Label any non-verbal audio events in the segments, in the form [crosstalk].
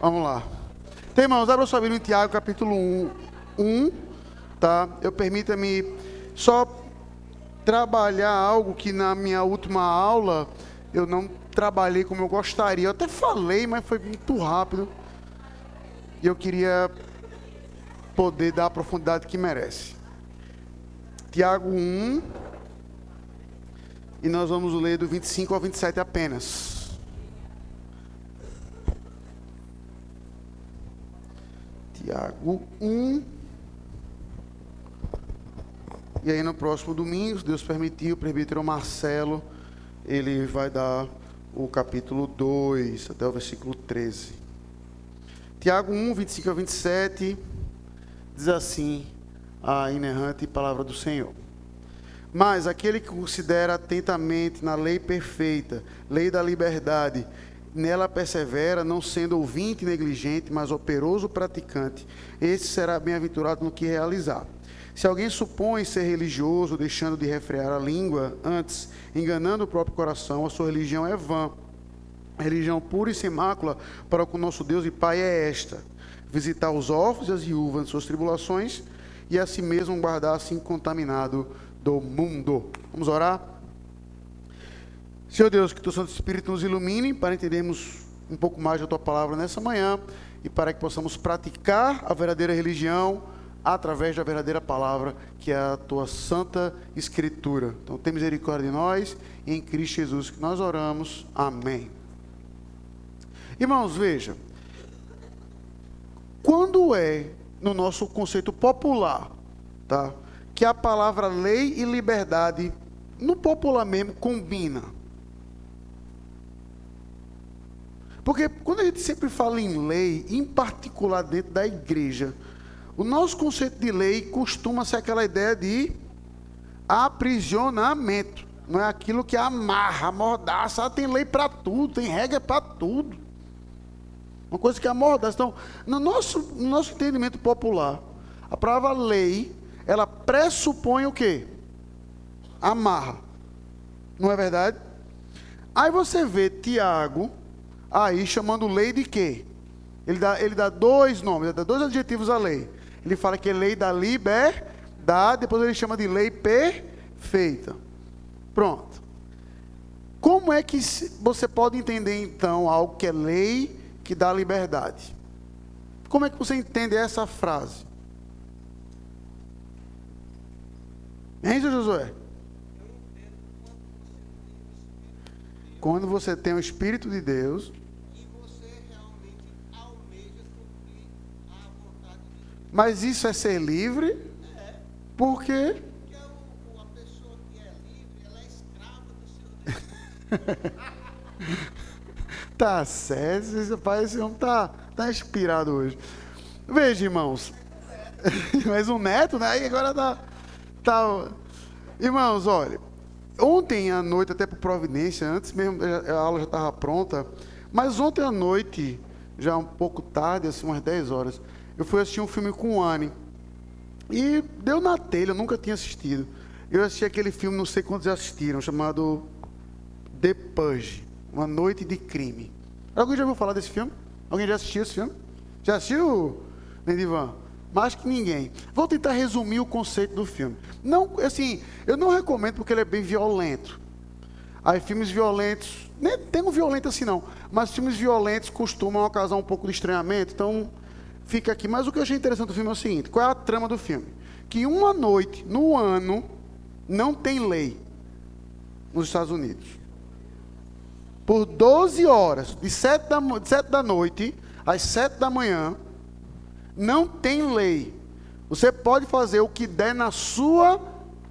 Vamos lá. Então, irmãos, abra sua Bíblia em Tiago, capítulo 1, 1 tá? Eu permita-me só trabalhar algo que na minha última aula eu não trabalhei como eu gostaria. Eu até falei, mas foi muito rápido. E eu queria poder dar a profundidade que merece. Tiago 1, e nós vamos ler do 25 ao 27 apenas. Tiago 1. E aí no próximo domingo, se Deus permitir, o presbítero Marcelo, ele vai dar o capítulo 2 até o versículo 13. Tiago 1, 25 ao 27, diz assim a inerrante palavra do Senhor. Mas aquele que considera atentamente na lei perfeita, lei da liberdade, nela persevera, não sendo ouvinte negligente, mas operoso praticante, esse será bem-aventurado no que realizar. Se alguém supõe ser religioso, deixando de refrear a língua, antes enganando o próprio coração, a sua religião é vã. A religião pura e sem mácula para o nosso Deus e Pai é esta: visitar os órfãos e as viúvas em suas tribulações e a si mesmo guardar-se incontaminado do mundo. Vamos orar? Senhor Deus, que o Santo Espírito nos ilumine para entendermos um pouco mais da tua palavra nessa manhã e para que possamos praticar a verdadeira religião através da verdadeira palavra, que é a tua santa escritura. Então, tem misericórdia de nós e em Cristo Jesus que nós oramos. Amém. Irmãos, veja. Quando é no nosso conceito popular, tá? Que a palavra lei e liberdade no popular mesmo combina. Porque quando a gente sempre fala em lei, em particular dentro da igreja, o nosso conceito de lei costuma ser aquela ideia de aprisionamento. Não é aquilo que amarra, amordaça. Ah, tem lei para tudo, tem regra para tudo. Uma coisa que amordaça. Então, no nosso, no nosso entendimento popular, a palavra lei, ela pressupõe o quê? Amarra. Não é verdade? Aí você vê Tiago aí chamando lei de quê? Ele dá, ele dá dois nomes, dá dois adjetivos à lei. Ele fala que é lei da liberdade, depois ele chama de lei perfeita. Pronto. Como é que você pode entender então algo que é lei que dá liberdade? Como é que você entende essa frase? Hein, Josué? Quando você tem o Espírito de Deus. E você realmente almeja cumprir a vontade de Deus. Mas isso é ser livre? É. Por quê? Porque a, pessoa que é livre, ela é escrava do seu Deus. [laughs] tá certo, esse pai, esse homem tá, tá inspirado hoje. Veja, irmãos. [laughs] Mas um neto, né? E agora tá, tá. Irmãos, olha. Ontem à noite, até por providência, antes mesmo a aula já estava pronta, mas ontem à noite, já um pouco tarde, assim, umas 10 horas, eu fui assistir um filme com o Anne. E deu na telha, eu nunca tinha assistido. Eu assisti aquele filme, não sei quantos já assistiram, chamado The Purge, Uma Noite de Crime. Alguém já ouviu falar desse filme? Alguém já assistiu esse filme? Já assistiu, Nendivan? Mais que ninguém. Vou tentar resumir o conceito do filme. Não, assim, eu não recomendo porque ele é bem violento. Aí filmes violentos, nem tem um violento assim não, mas filmes violentos costumam causar um pouco de estranhamento, então fica aqui. Mas o que eu achei interessante do filme é o seguinte: qual é a trama do filme? Que uma noite no ano não tem lei nos Estados Unidos. Por 12 horas, de 7 da, de 7 da noite às 7 da manhã, não tem lei. Você pode fazer o que der na sua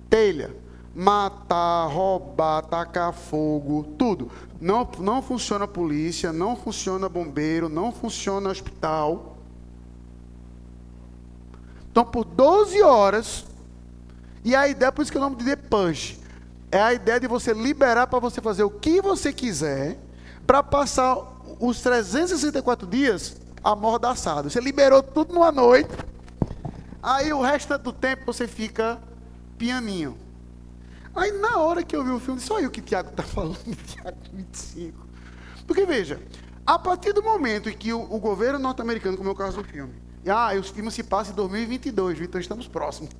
telha. Matar, roubar, tacar fogo, tudo. Não, não funciona polícia, não funciona bombeiro, não funciona hospital. Então, por 12 horas, e a ideia, por isso que o nome de The Punch, é a ideia de você liberar para você fazer o que você quiser, para passar os 364 dias amordaçado. Você liberou tudo numa noite. Aí o resto do tempo você fica pianinho. Aí na hora que eu vi o filme, só o que o Tiago está [laughs] falando, Tiago 25. Porque veja, A partir do momento em que o, o governo norte-americano, como é o caso do filme, ah, os filmes se passam em 2022, então estamos próximos.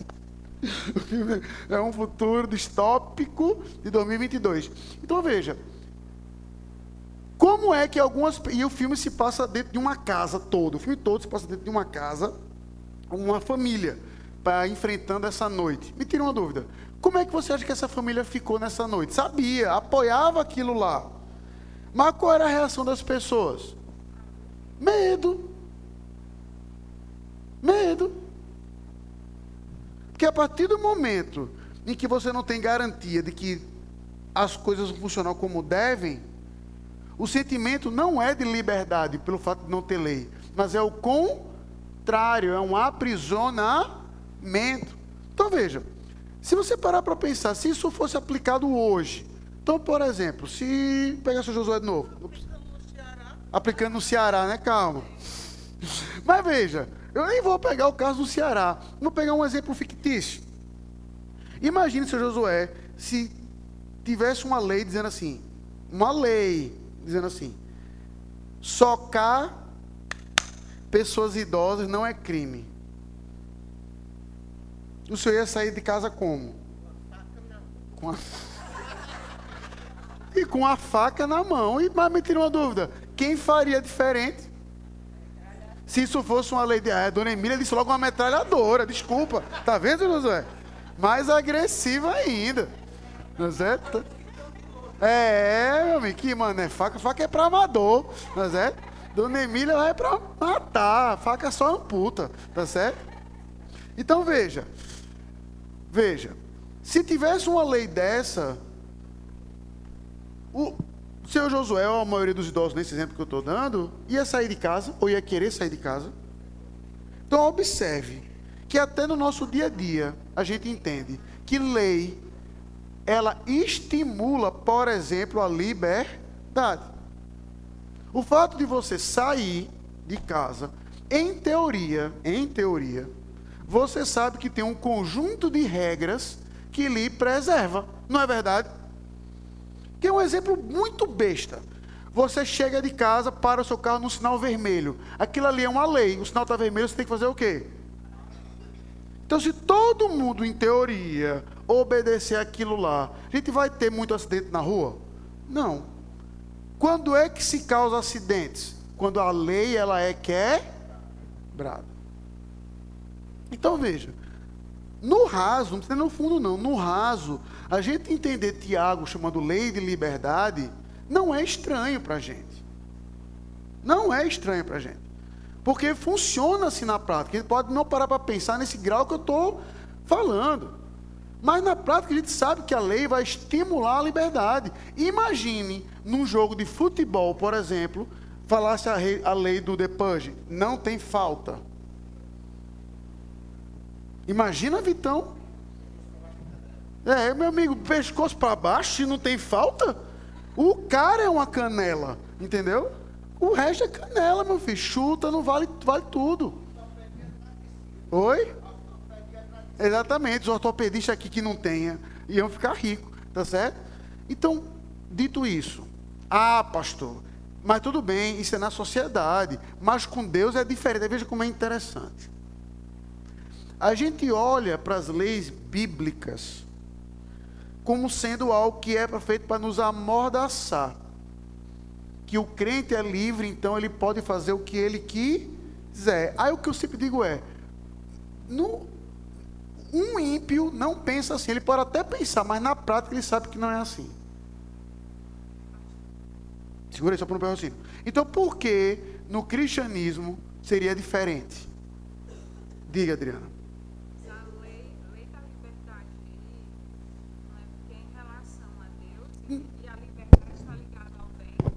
[laughs] O filme é um futuro distópico de 2022. Então veja, como é que algumas. E o filme se passa dentro de uma casa todo. O filme todo se passa dentro de uma casa, uma família, para enfrentando essa noite. Me tira uma dúvida. Como é que você acha que essa família ficou nessa noite? Sabia, apoiava aquilo lá. Mas qual era a reação das pessoas? Medo. Medo. Porque a partir do momento em que você não tem garantia de que as coisas vão funcionar como devem, o sentimento não é de liberdade pelo fato de não ter lei, mas é o contrário, é um aprisionamento. Então veja, se você parar para pensar, se isso fosse aplicado hoje, então, por exemplo, se pegar seu Josué de novo, aplicando no Ceará, né? Calma. Mas veja, eu nem vou pegar o caso do Ceará, vou pegar um exemplo fictício. Imagine, seu Josué, se tivesse uma lei dizendo assim, uma lei dizendo assim: socar pessoas idosas não é crime. O senhor ia sair de casa como? Com a... [laughs] E com a faca na mão. E, mas me tira uma dúvida: quem faria diferente? Se isso fosse uma lei de. Ah, a dona Emília disse logo uma metralhadora, desculpa. Tá vendo, José? Mais agressiva ainda. José. Tá... É, meu amigo, que mano, é faca, faca é pra amador, tá certo? Dona Emília é pra matar, faca só amputa, tá certo? Então veja, veja, se tivesse uma lei dessa, o seu Josué, ou a maioria dos idosos nesse exemplo que eu estou dando, ia sair de casa, ou ia querer sair de casa. Então observe que até no nosso dia a dia a gente entende que lei ela estimula, por exemplo, a liberdade. O fato de você sair de casa, em teoria, em teoria, você sabe que tem um conjunto de regras que lhe preserva, não é verdade? Que é um exemplo muito besta. Você chega de casa, para o seu carro no sinal vermelho. Aquilo ali é uma lei. O sinal está vermelho, você tem que fazer o quê? Então, se todo mundo, em teoria, obedecer aquilo lá, a gente vai ter muito acidente na rua? Não. Quando é que se causa acidentes? Quando a lei ela é quebrada. Então veja, no raso, não no fundo não, no raso, a gente entender Tiago chamando lei de liberdade, não é estranho para a gente. Não é estranho para a gente. Porque funciona assim na prática. Gente pode não parar para pensar nesse grau que eu estou falando. Mas na prática a gente sabe que a lei vai estimular a liberdade. Imagine, num jogo de futebol, por exemplo, falasse a, rei, a lei do depuge, não tem falta. Imagina, Vitão. É, meu amigo, pescoço para baixo, se não tem falta, o cara é uma canela, entendeu? O resto é canela, meu filho. Chuta, não vale, vale tudo. Oi? Exatamente, os ortopedistas aqui que não tenha iam ficar ricos, tá certo? Então, dito isso, ah, pastor, mas tudo bem, isso é na sociedade, mas com Deus é diferente. Veja como é interessante. A gente olha para as leis bíblicas como sendo algo que é feito para nos amordaçar que o crente é livre, então ele pode fazer o que ele quiser. Aí o que eu sempre digo é: no, um ímpio não pensa assim, ele pode até pensar, mas na prática ele sabe que não é assim. Segura só para não raciocínio. Então por que no cristianismo seria diferente? Diga, Adriana.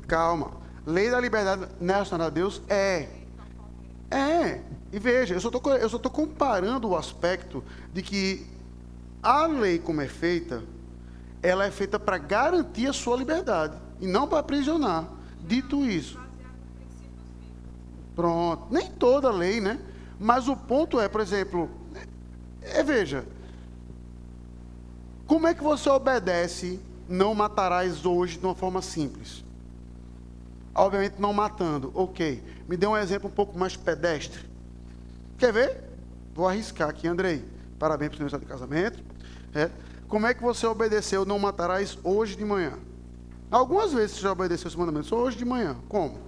Calma. Lei da liberdade nacional a Deus é. É. E veja, eu só estou comparando o aspecto de que a lei, como é feita, ela é feita para garantir a sua liberdade e não para aprisionar. Dito isso. Pronto. Nem toda lei, né? Mas o ponto é, por exemplo, é, veja, como é que você obedece não matarás hoje de uma forma simples? Obviamente não matando. Ok. Me dê um exemplo um pouco mais pedestre. Quer ver? Vou arriscar aqui, Andrei. Parabéns pelo seu de casamento. É. Como é que você obedeceu não matarás hoje de manhã? Algumas vezes você já obedeceu esse mandamento, só hoje de manhã. Como?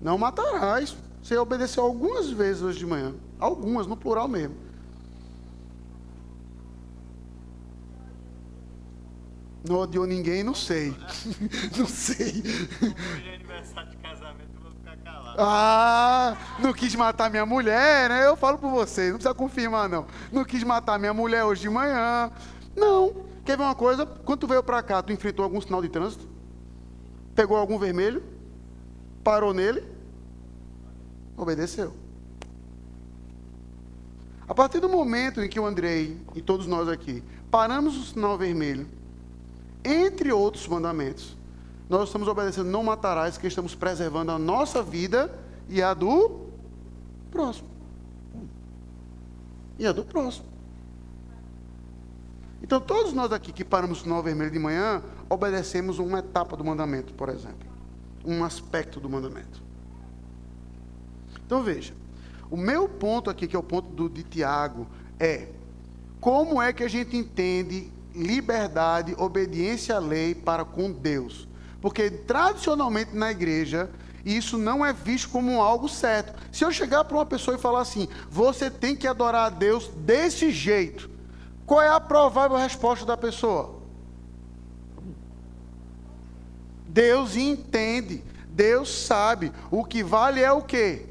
Não matarás. Você obedeceu algumas vezes hoje de manhã. Algumas, no plural mesmo. Não odiou ninguém, não sei. [laughs] não sei. Hoje é aniversário de casamento, Ah, não quis matar minha mulher, né? Eu falo por você, não precisa confirmar, não. Não quis matar minha mulher hoje de manhã. Não. Quer ver uma coisa? Quando tu veio para cá, tu enfrentou algum sinal de trânsito? Pegou algum vermelho? Parou nele? Obedeceu. A partir do momento em que o Andrei e todos nós aqui paramos o sinal vermelho, entre outros mandamentos, nós estamos obedecendo não matarás, que estamos preservando a nossa vida e a do próximo. E a do próximo. Então, todos nós aqui que paramos o sinal vermelho de manhã, obedecemos uma etapa do mandamento, por exemplo. Um aspecto do mandamento. Então, veja. O meu ponto aqui, que é o ponto do, de Tiago, é como é que a gente entende liberdade, obediência à lei para com Deus. Porque tradicionalmente na igreja, isso não é visto como algo certo. Se eu chegar para uma pessoa e falar assim, você tem que adorar a Deus desse jeito, qual é a provável resposta da pessoa? Deus entende, Deus sabe. O que vale é o que?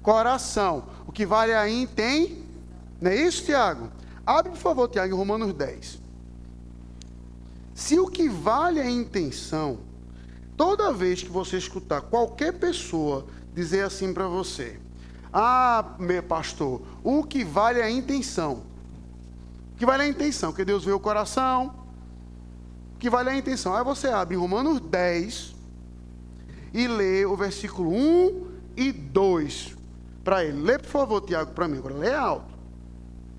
Coração. O que vale aí tem. Não é isso, Tiago? Abre, por favor, Tiago, em Romanos 10. Se o que vale é a intenção, toda vez que você escutar qualquer pessoa dizer assim para você: Ah, meu pastor, o que vale é a intenção. O que vale é a intenção, que Deus vê o coração. O que vale é a intenção. Aí você abre Romanos 10 e lê o versículo 1 e 2 para ele. Lê, por favor, Tiago, para mim. Agora lê alto.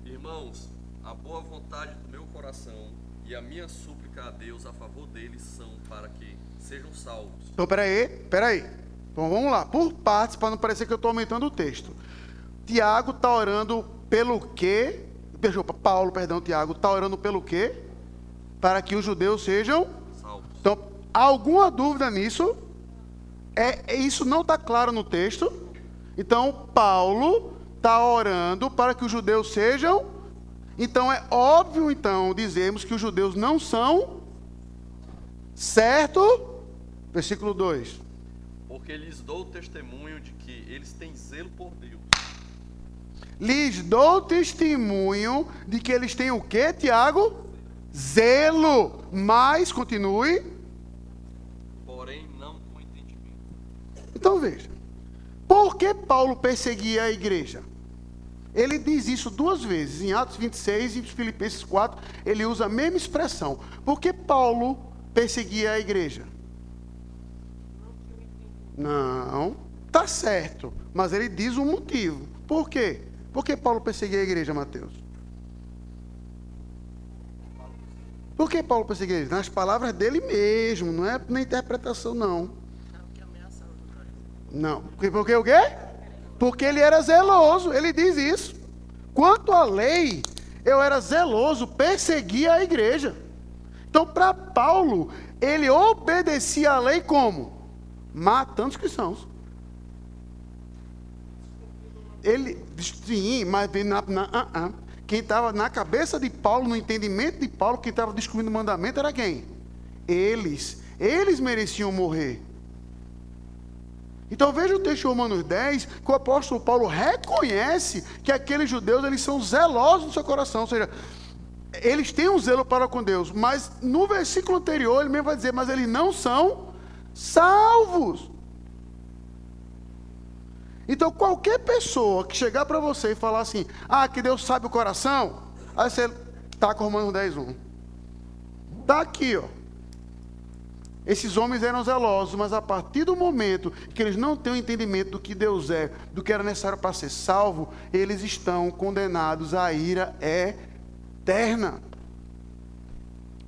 Irmãos, a boa vontade do meu coração e a minha súplica a Deus a favor deles são para que sejam salvos. Então, peraí, peraí. Então, vamos lá. Por partes, para não parecer que eu estou aumentando o texto. Tiago está orando pelo quê? Desculpa, Paulo, perdão, Tiago, está orando pelo quê? Para que os judeus sejam Salvos. Então, alguma dúvida nisso? É, é- isso não está claro no texto. Então, Paulo está orando para que os judeus sejam. Então, é óbvio, então, dizermos que os judeus não são. Certo? Versículo 2. Porque lhes dou testemunho de que eles têm zelo por Deus. Lhes dou testemunho de que eles têm o quê, Tiago? Zelo. Mas, continue. porém não com entendimento. Então veja. Por que Paulo perseguia a igreja? Ele diz isso duas vezes. Em Atos 26 e Filipenses 4, ele usa a mesma expressão. Por que Paulo perseguia a igreja? Não, tá certo. Mas ele diz um motivo. Por quê? Por que Paulo perseguia a igreja, Mateus? Por que Paulo perseguia a igreja? Nas palavras dele mesmo, não é na interpretação, não. Não. Porque, porque o quê? Porque ele era zeloso, ele diz isso. Quanto à lei, eu era zeloso, perseguia a igreja. Então, para Paulo, ele obedecia a lei como? Matando os cristãos. Ele, sim, mas na, na, ah, ah. quem estava na cabeça de Paulo, no entendimento de Paulo, quem estava descobrindo o mandamento era quem? Eles. Eles mereciam morrer. Então veja o texto de Romanos 10, que o apóstolo Paulo reconhece que aqueles judeus eles são zelosos no seu coração, ou seja, eles têm um zelo para com Deus, mas no versículo anterior ele mesmo vai dizer, mas eles não são salvos. Então qualquer pessoa que chegar para você e falar assim, ah, que Deus sabe o coração, aí você tá com Romanos 10, 1. Tá aqui, ó. Esses homens eram zelosos, mas a partir do momento que eles não têm o entendimento do que Deus é, do que era necessário para ser salvo, eles estão condenados à ira eterna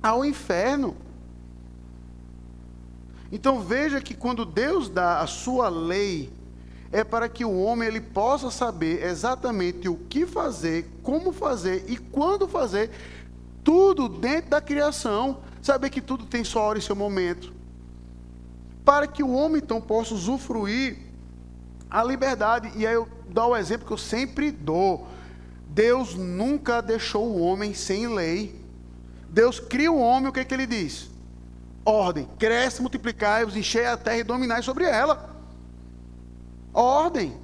ao inferno. Então veja que quando Deus dá a sua lei, é para que o homem ele possa saber exatamente o que fazer, como fazer e quando fazer, tudo dentro da criação, saber que tudo tem sua hora e seu momento. Para que o homem então possa usufruir a liberdade. E aí eu dou o exemplo que eu sempre dou. Deus nunca deixou o homem sem lei. Deus cria o homem, o que, é que ele diz? Ordem. Cresce, multiplicai-vos, enchei a terra e dominai sobre ela. Ordem.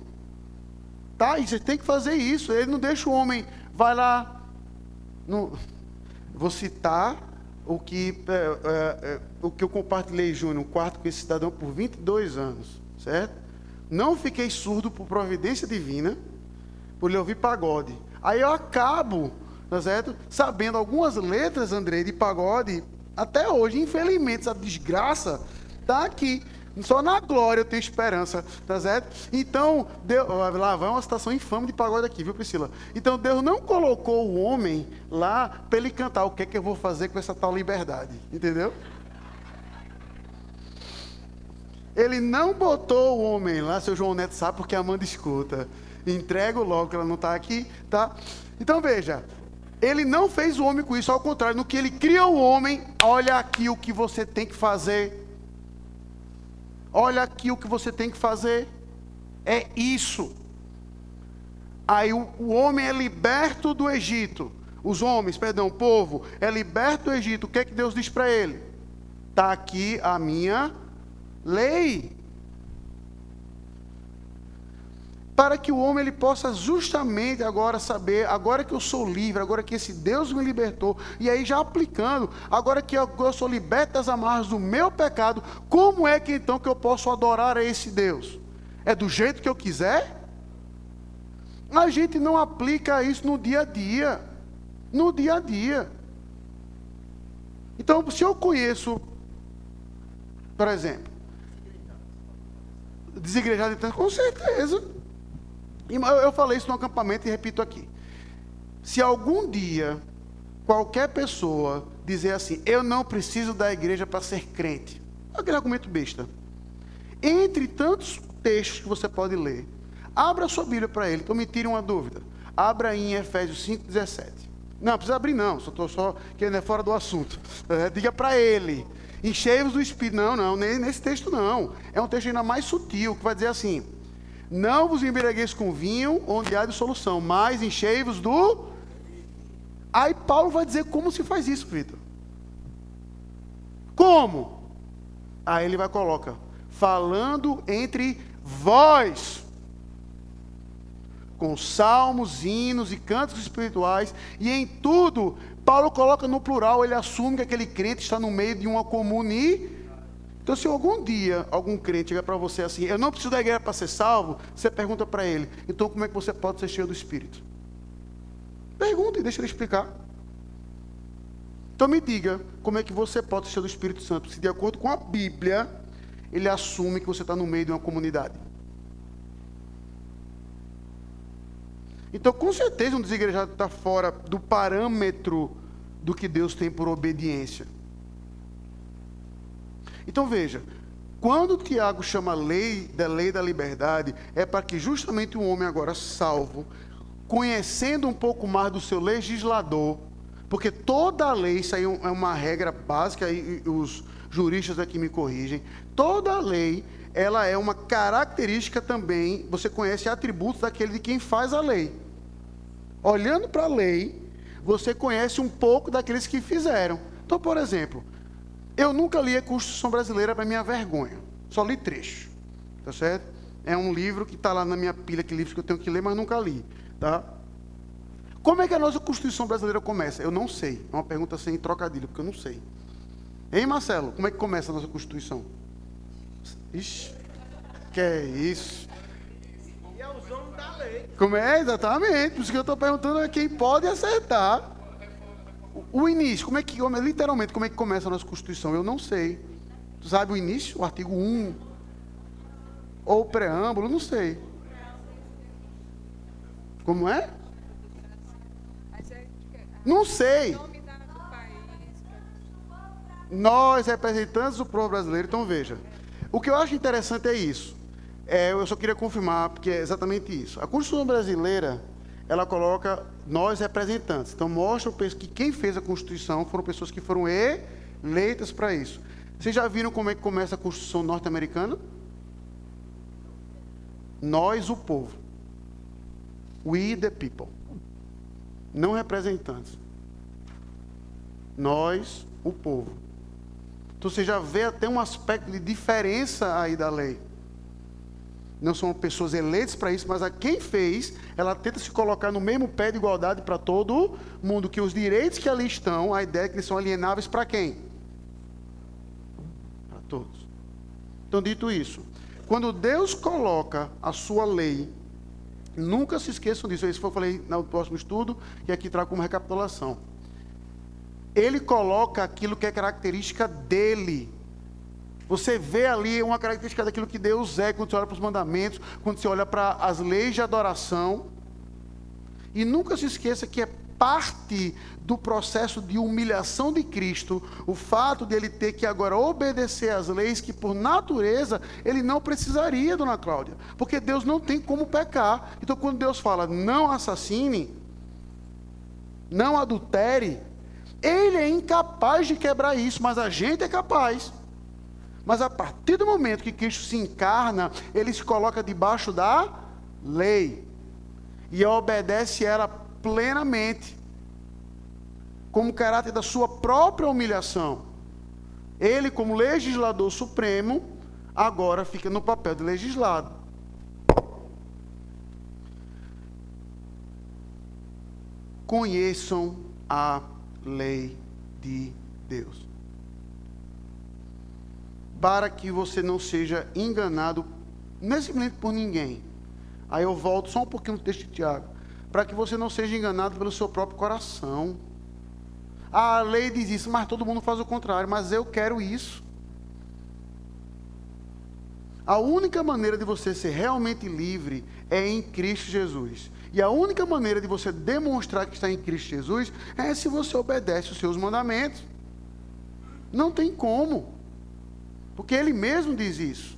Tá? E você tem que fazer isso. Ele não deixa o homem, vai lá. No, vou citar o que, é, é, é, o que eu compartilhei, Júnior, no quarto com esse cidadão por 22 anos. Certo? Não fiquei surdo por providência divina, por lhe ouvir pagode. Aí eu acabo, tá certo? Sabendo algumas letras, André, de pagode, até hoje, infelizmente, essa desgraça está aqui. Só na glória eu tenho esperança, tá certo? Então, Deus, lá vai uma situação infame de pagode aqui, viu, Priscila? Então, Deus não colocou o homem lá para ele cantar o que é que eu vou fazer com essa tal liberdade, entendeu? Ele não botou o homem lá, seu João Neto sabe porque a Amanda escuta. Entrego logo que ela não está aqui, tá? Então veja, ele não fez o homem com isso, ao contrário, no que ele cria o homem, olha aqui o que você tem que fazer. Olha aqui o que você tem que fazer. É isso. Aí o, o homem é liberto do Egito. Os homens, perdão, o povo é liberto do Egito. O que é que Deus diz para ele? Está aqui a minha lei. Para que o homem ele possa justamente agora saber, agora que eu sou livre, agora que esse Deus me libertou, e aí já aplicando, agora que eu, eu sou liberto das amarras do meu pecado, como é que então que eu posso adorar a esse Deus? É do jeito que eu quiser? A gente não aplica isso no dia a dia. No dia a dia. Então, se eu conheço, por exemplo, desigrejado com certeza. Eu falei isso no acampamento e repito aqui. Se algum dia qualquer pessoa dizer assim, eu não preciso da igreja para ser crente, aquele argumento besta. Entre tantos textos que você pode ler, abra sua Bíblia para ele, então me tire uma dúvida. Abra em Efésios 5,17. Não, precisa abrir não, só estou só querendo é fora do assunto. [laughs] É, diga para ele, enchei-vos do Espírito. Não, não, nesse texto não. É um texto ainda mais sutil, que vai dizer assim: Não vos embriagueis com vinho, onde há dissolução, mas enchei-vos do. Aí Paulo vai dizer como se faz isso, Vitor. Como? Aí ele vai colocar, falando entre vós, com salmos, hinos e cantos espirituais, e em tudo Paulo coloca no plural, ele assume que aquele crente está no meio de uma comunidade. Então, se algum dia algum crente chegar para você assim, eu não preciso da igreja para ser salvo, você pergunta para ele, então como é que você pode ser cheio do Espírito? Pergunta e deixa ele explicar. Então me diga, como é que você pode ser cheio do Espírito Santo? Se de acordo com a Bíblia, ele assume que você está no meio de uma comunidade. Então, com certeza, um desigrejado está fora do parâmetro do que Deus tem por obediência. Então, veja, quando Tiago chama lei da lei da liberdade, é para que justamente um homem agora salvo, conhecendo um pouco mais do seu legislador, porque toda a lei, isso aí é uma regra básica, e os juristas aqui me corrigem, toda a lei, ela é uma característica também, você conhece atributos daquele de quem faz a lei olhando para a lei, você conhece um pouco daqueles que fizeram. Então, por exemplo, eu nunca li a Constituição Brasileira para minha vergonha. Só li trecho. Tá certo? É um livro que está lá na minha pilha, que livros que eu tenho que ler, mas nunca li. Tá? Como é que a nossa Constituição Brasileira começa? Eu não sei. É uma pergunta sem trocadilho, porque eu não sei. Hein, Marcelo? Como é que começa a nossa Constituição? Ixi, que é isso? Como é? Exatamente. Por isso que eu estou perguntando é quem pode acertar. O, início, como é que, literalmente, como é que começa a nossa Constituição? Eu não sei. Tu sabe o início? O artigo 1? Ou o preâmbulo? Não sei. Como é? Não sei. Nós, representantes do povo brasileiro, então veja. O que eu acho interessante é isso. É, eu só queria confirmar, porque é exatamente isso. A Constituição brasileira, ela coloca nós representantes. Então mostra que quem fez a Constituição foram pessoas que foram eleitas para isso. Vocês já viram como é que começa a Constituição norte-americana? Nós, o povo. We the people. Não representantes. Nós, o povo. Então você já vê até um aspecto de diferença aí da lei. Não são pessoas eleitas para isso, mas a quem fez, ela tenta se colocar no mesmo pé de igualdade para todo mundo, que os direitos que ali estão, a ideia é que eles são alienáveis para quem? Para todos. Então, dito isso, quando Deus coloca a sua lei Nunca se esqueçam disso. Isso eu falei no próximo estudo e aqui trago como recapitulação. Ele coloca aquilo que é característica dele. Você vê ali uma característica daquilo que Deus é quando você olha para os mandamentos, quando você olha para as leis de adoração. E nunca se esqueça que é parte do processo de humilhação de Cristo, o fato de ele ter que agora obedecer às leis que, por natureza, ele não precisaria, dona Cláudia, porque Deus não tem como pecar. Então, quando Deus fala não assassine, não adultere, ele é incapaz de quebrar isso, mas a gente é capaz. Mas a partir do momento que Cristo se encarna, ele se coloca debaixo da lei e obedece ela plenamente como caráter da sua própria humilhação. Ele, como legislador supremo, agora fica no papel de legislado. Conheçam a lei de Deus. Para que você não seja enganado, é simplesmente por ninguém. Aí eu volto só um pouquinho no texto de Tiago. Para que você não seja enganado pelo seu próprio coração. A lei diz isso, mas todo mundo faz o contrário. Mas eu quero isso. A única maneira de você ser realmente livre é em Cristo Jesus. E a única maneira de você demonstrar que está em Cristo Jesus é se você obedece os seus mandamentos. Não tem como. Porque ele mesmo diz isso.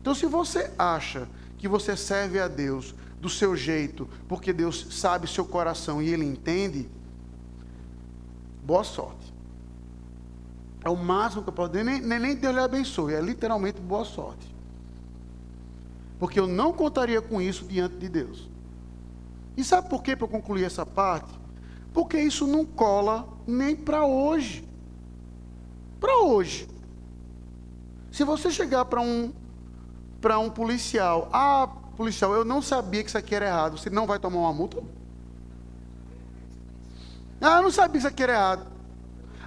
Então, se você acha que você serve a Deus do seu jeito, porque Deus sabe seu coração e ele entende, boa sorte. É o máximo que eu posso dizer, nem, nem Deus lhe abençoe, é literalmente boa sorte. Porque eu não contaria com isso diante de Deus. E sabe por que para eu concluir essa parte? Porque isso não cola nem para hoje. Para hoje. Se você chegar para um para um policial, ah, policial, eu não sabia que isso aqui era errado, você não vai tomar uma multa? Ah, eu não sabia que isso aqui era errado.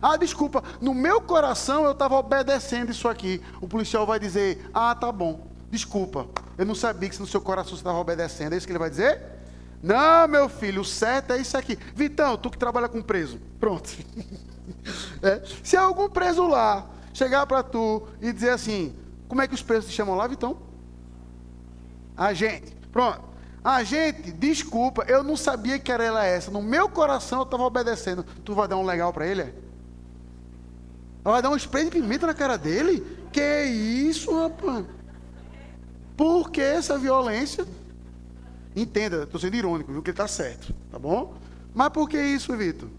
Ah, desculpa, no meu coração eu estava obedecendo isso aqui. O policial vai dizer: Ah, tá bom, desculpa, eu não sabia que no seu coração você estava obedecendo. É isso que ele vai dizer? Não, meu filho, o certo é isso aqui. Vitão, tu que trabalha com preso. Pronto. [laughs] É. Se algum preso lá chegar para tu e dizer assim: Como é que os presos se chamam lá, Vitão? A gente. Pronto. Ah, gente, desculpa, eu não sabia que era ela essa. No meu coração eu estava obedecendo. Tu vai dar um legal para ele? É? Vai dar um spray de pimenta na cara dele? Que isso, rapaz? Por que essa violência? Entenda, estou sendo irônico, viu? Que ele está certo, tá bom? Mas por que isso, Vitor?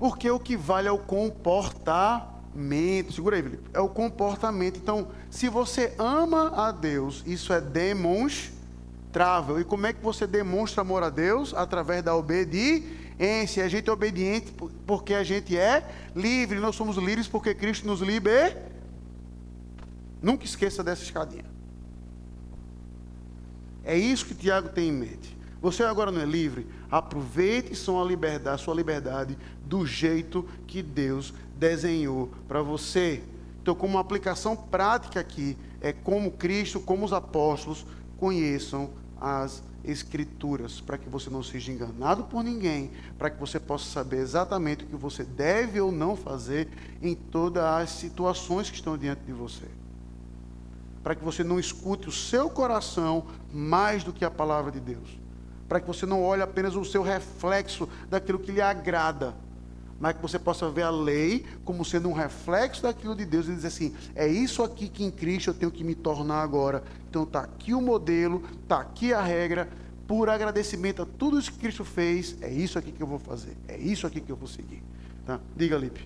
Porque o que vale é o comportamento. Segura aí, Felipe. É o comportamento. Então, se você ama a Deus, isso é demonstrável. E como é que você demonstra amor a Deus? Através da obediência. A gente é obediente porque a gente é livre. Nós somos livres porque Cristo nos libertou. Nunca esqueça dessa escadinha. É isso que Tiago tem em mente. Você agora não é livre? Aproveite sua liberdade, sua liberdade do jeito que Deus desenhou para você. Então, como aplicação prática aqui, é como Cristo, como os apóstolos conheçam as Escrituras, para que você não seja enganado por ninguém, para que você possa saber exatamente o que você deve ou não fazer em todas as situações que estão diante de você. Para que você não escute o seu coração mais do que a palavra de Deus. Para que você não olhe apenas o seu reflexo daquilo que lhe agrada, mas que você possa ver a lei como sendo um reflexo daquilo de Deus e dizer assim: é isso aqui que em Cristo eu tenho que me tornar agora. Então está aqui o modelo, está aqui a regra, por agradecimento a tudo isso que Cristo fez, é isso aqui que eu vou fazer, é isso aqui que eu vou seguir. Tá? Diga, Lipe.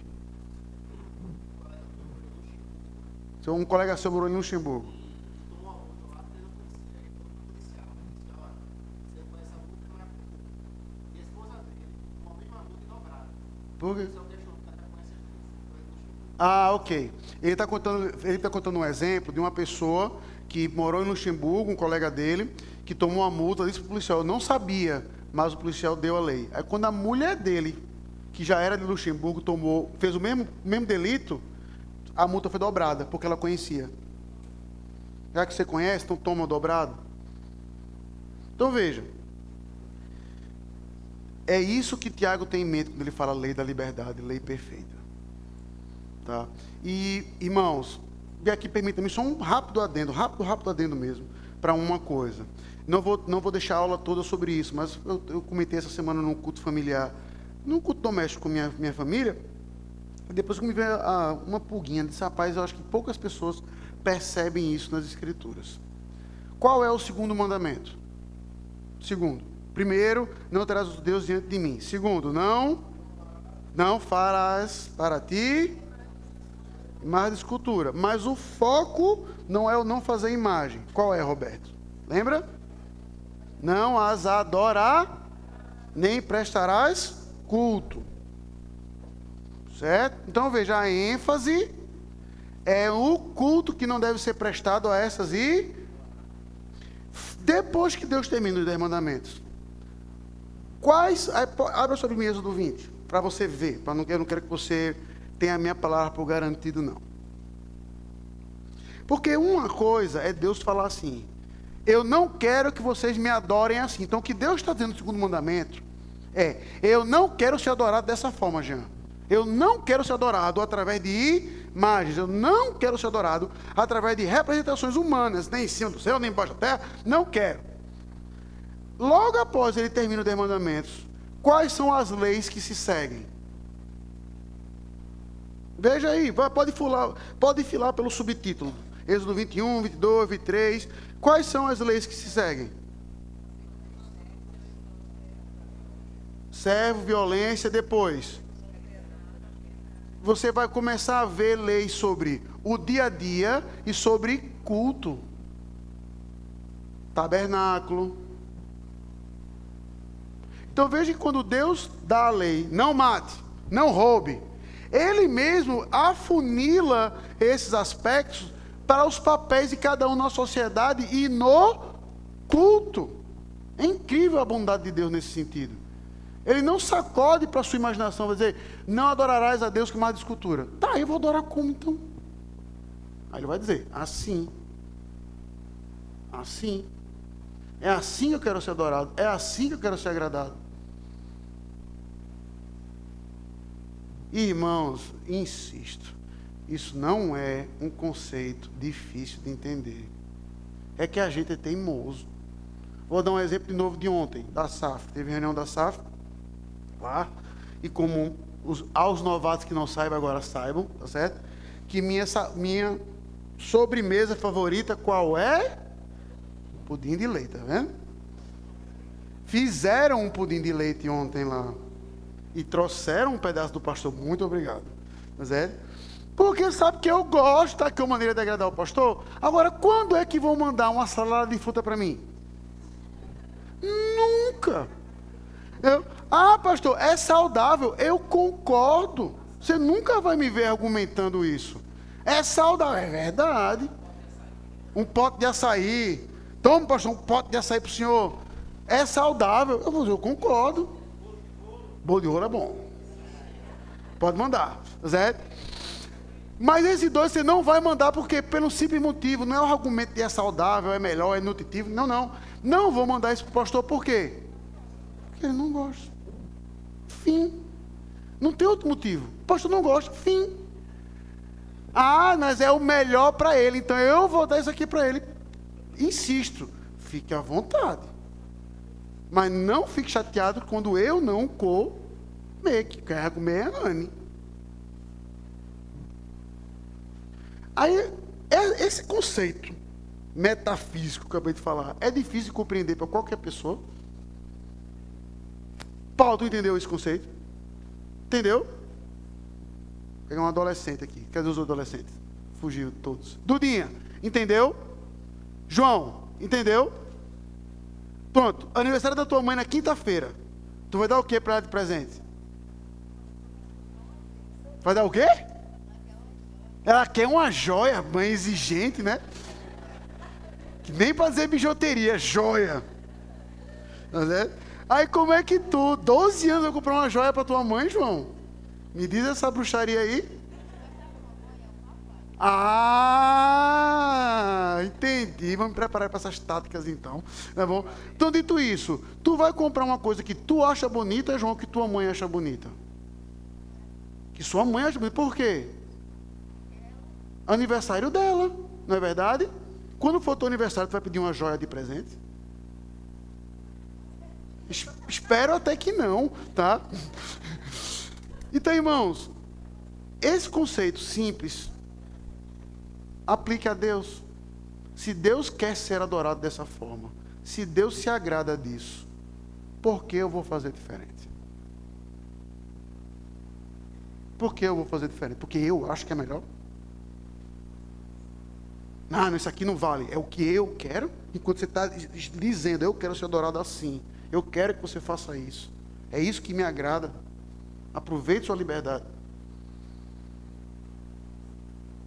Um colega seu morou em Luxemburgo. Por quê? Ah, ok. Ele está contando, ele tá contando um exemplo de uma pessoa que morou em Luxemburgo, um colega dele, que tomou uma multa, disse para o policial, eu não sabia, mas o policial deu a lei. Aí quando a mulher dele, que já era de Luxemburgo, tomou, fez o mesmo, mesmo delito, a multa foi dobrada, porque ela conhecia. Já que você conhece, então toma dobrado. Então veja, é isso que Tiago tem em mente quando ele fala lei da liberdade, lei perfeita. Tá? E, irmãos, e aqui permita-me só um rápido adendo, rápido, rápido adendo mesmo, para uma coisa. Não vou, não vou deixar a aula toda sobre isso, mas eu, eu comentei essa semana num culto familiar, num culto doméstico com minha, minha família, e depois que me veio a, uma pulguinha desse rapaz, eu acho que poucas pessoas percebem isso nas escrituras. Qual é o segundo mandamento? Segundo, Primeiro, não terás os deuses diante de mim. Segundo, não não farás para ti imagem de escultura. Mas o foco não é o não fazer imagem. Qual é, Roberto? Lembra? Não as adorar, nem prestarás culto. Certo? Então veja, a ênfase é o culto que não deve ser prestado a essas e depois que Deus termina os dez mandamentos, Quais. Abra sua Bíblia do 20, para você ver. Pra não, eu não quero que você tenha a minha palavra por garantido, não. Porque uma coisa é Deus falar assim: Eu não quero que vocês me adorem assim. Então, o que Deus está dizendo no segundo mandamento é: Eu não quero ser adorado dessa forma, Jean. Eu não quero ser adorado através de imagens. Eu não quero ser adorado através de representações humanas, nem em cima do céu, nem embaixo da terra. Não quero. Logo após ele termina os mandamentos, quais são as leis que se seguem? Veja aí, pode filar, pode filar pelo subtítulo. Êxodo 21, 22, 23. Quais são as leis que se seguem? Servo, violência, depois. Você vai começar a ver leis sobre o dia a dia e sobre culto. Tabernáculo, então veja que quando Deus dá a lei, não mate, não roube, Ele mesmo afunila esses aspectos para os papéis de cada um na sociedade e no culto. É incrível a bondade de Deus nesse sentido. Ele não sacode para a sua imaginação, vai dizer, não adorarás a Deus com mais de escultura. Tá, eu vou adorar como então? Aí ele vai dizer, assim. Assim. É assim que eu quero ser adorado. É assim que eu quero ser agradado. Irmãos, insisto, isso não é um conceito difícil de entender. É que a gente é teimoso. Vou dar um exemplo de novo de ontem, da SAF. Teve reunião da SAF lá, e como os, aos novatos que não saibam agora saibam, tá certo? Que minha, minha sobremesa favorita qual é? Pudim de leite, tá vendo? Fizeram um pudim de leite ontem lá e trouxeram um pedaço do pastor. Muito obrigado. Mas é. Porque sabe que eu gosto daquela maneira de agradar o pastor. Agora, quando é que vão mandar uma salada de fruta para mim? Nunca. Eu, ah, pastor, é saudável. Eu concordo. Você nunca vai me ver argumentando isso. É saudável, é verdade. Um pote de açaí. Toma, pastor, um pote de açaí para o senhor. É saudável. Eu, eu concordo. Bolo de ouro é bom. Pode mandar, certo? Mas esses dois você não vai mandar porque pelo simples motivo, não é o argumento de é saudável, é melhor, é nutritivo. Não, não. Não vou mandar isso para o pastor por quê? Porque ele não gosta. Fim. Não tem outro motivo. O pastor não gosta. Fim. Ah, mas é o melhor para ele, então eu vou dar isso aqui para ele. Insisto, fique à vontade. Mas não fique chateado quando eu não comer. Que vai comer é Anne. Aí, é esse conceito metafísico que eu acabei de falar é difícil de compreender para qualquer pessoa. Paulo, tu entendeu esse conceito? Entendeu? Vou pegar um adolescente aqui. Cadê os adolescentes? Fugiu todos. Dudinha, entendeu? João, entendeu? Pronto, aniversário da tua mãe na quinta-feira. Tu vai dar o que para ela de presente? Vai dar o quê? Ela quer uma joia, mãe exigente, né? Nem para dizer bijuteria, joia. Tá aí como é que tu, 12 anos, vai comprar uma joia para tua mãe, João? Me diz essa bruxaria aí. Ah, entendi. Vamos me preparar para essas táticas então. Tá bom? Então, dito isso, tu vai comprar uma coisa que tu acha bonita, João, que tua mãe acha bonita. Que sua mãe acha bonita. Por quê? aniversário dela, não é verdade? Quando for teu aniversário, tu vai pedir uma joia de presente? Espero até que não, tá? [laughs] Então, irmãos, esse conceito simples aplique a Deus. Se Deus quer ser adorado dessa forma, se Deus se agrada disso, por que eu vou fazer diferente? Por que eu vou fazer diferente? Porque eu acho que é melhor? Não, isso aqui não vale. É o que eu quero. Enquanto você está dizendo, eu quero ser adorado assim. Eu quero que você faça isso. É isso que me agrada. Aproveite sua liberdade.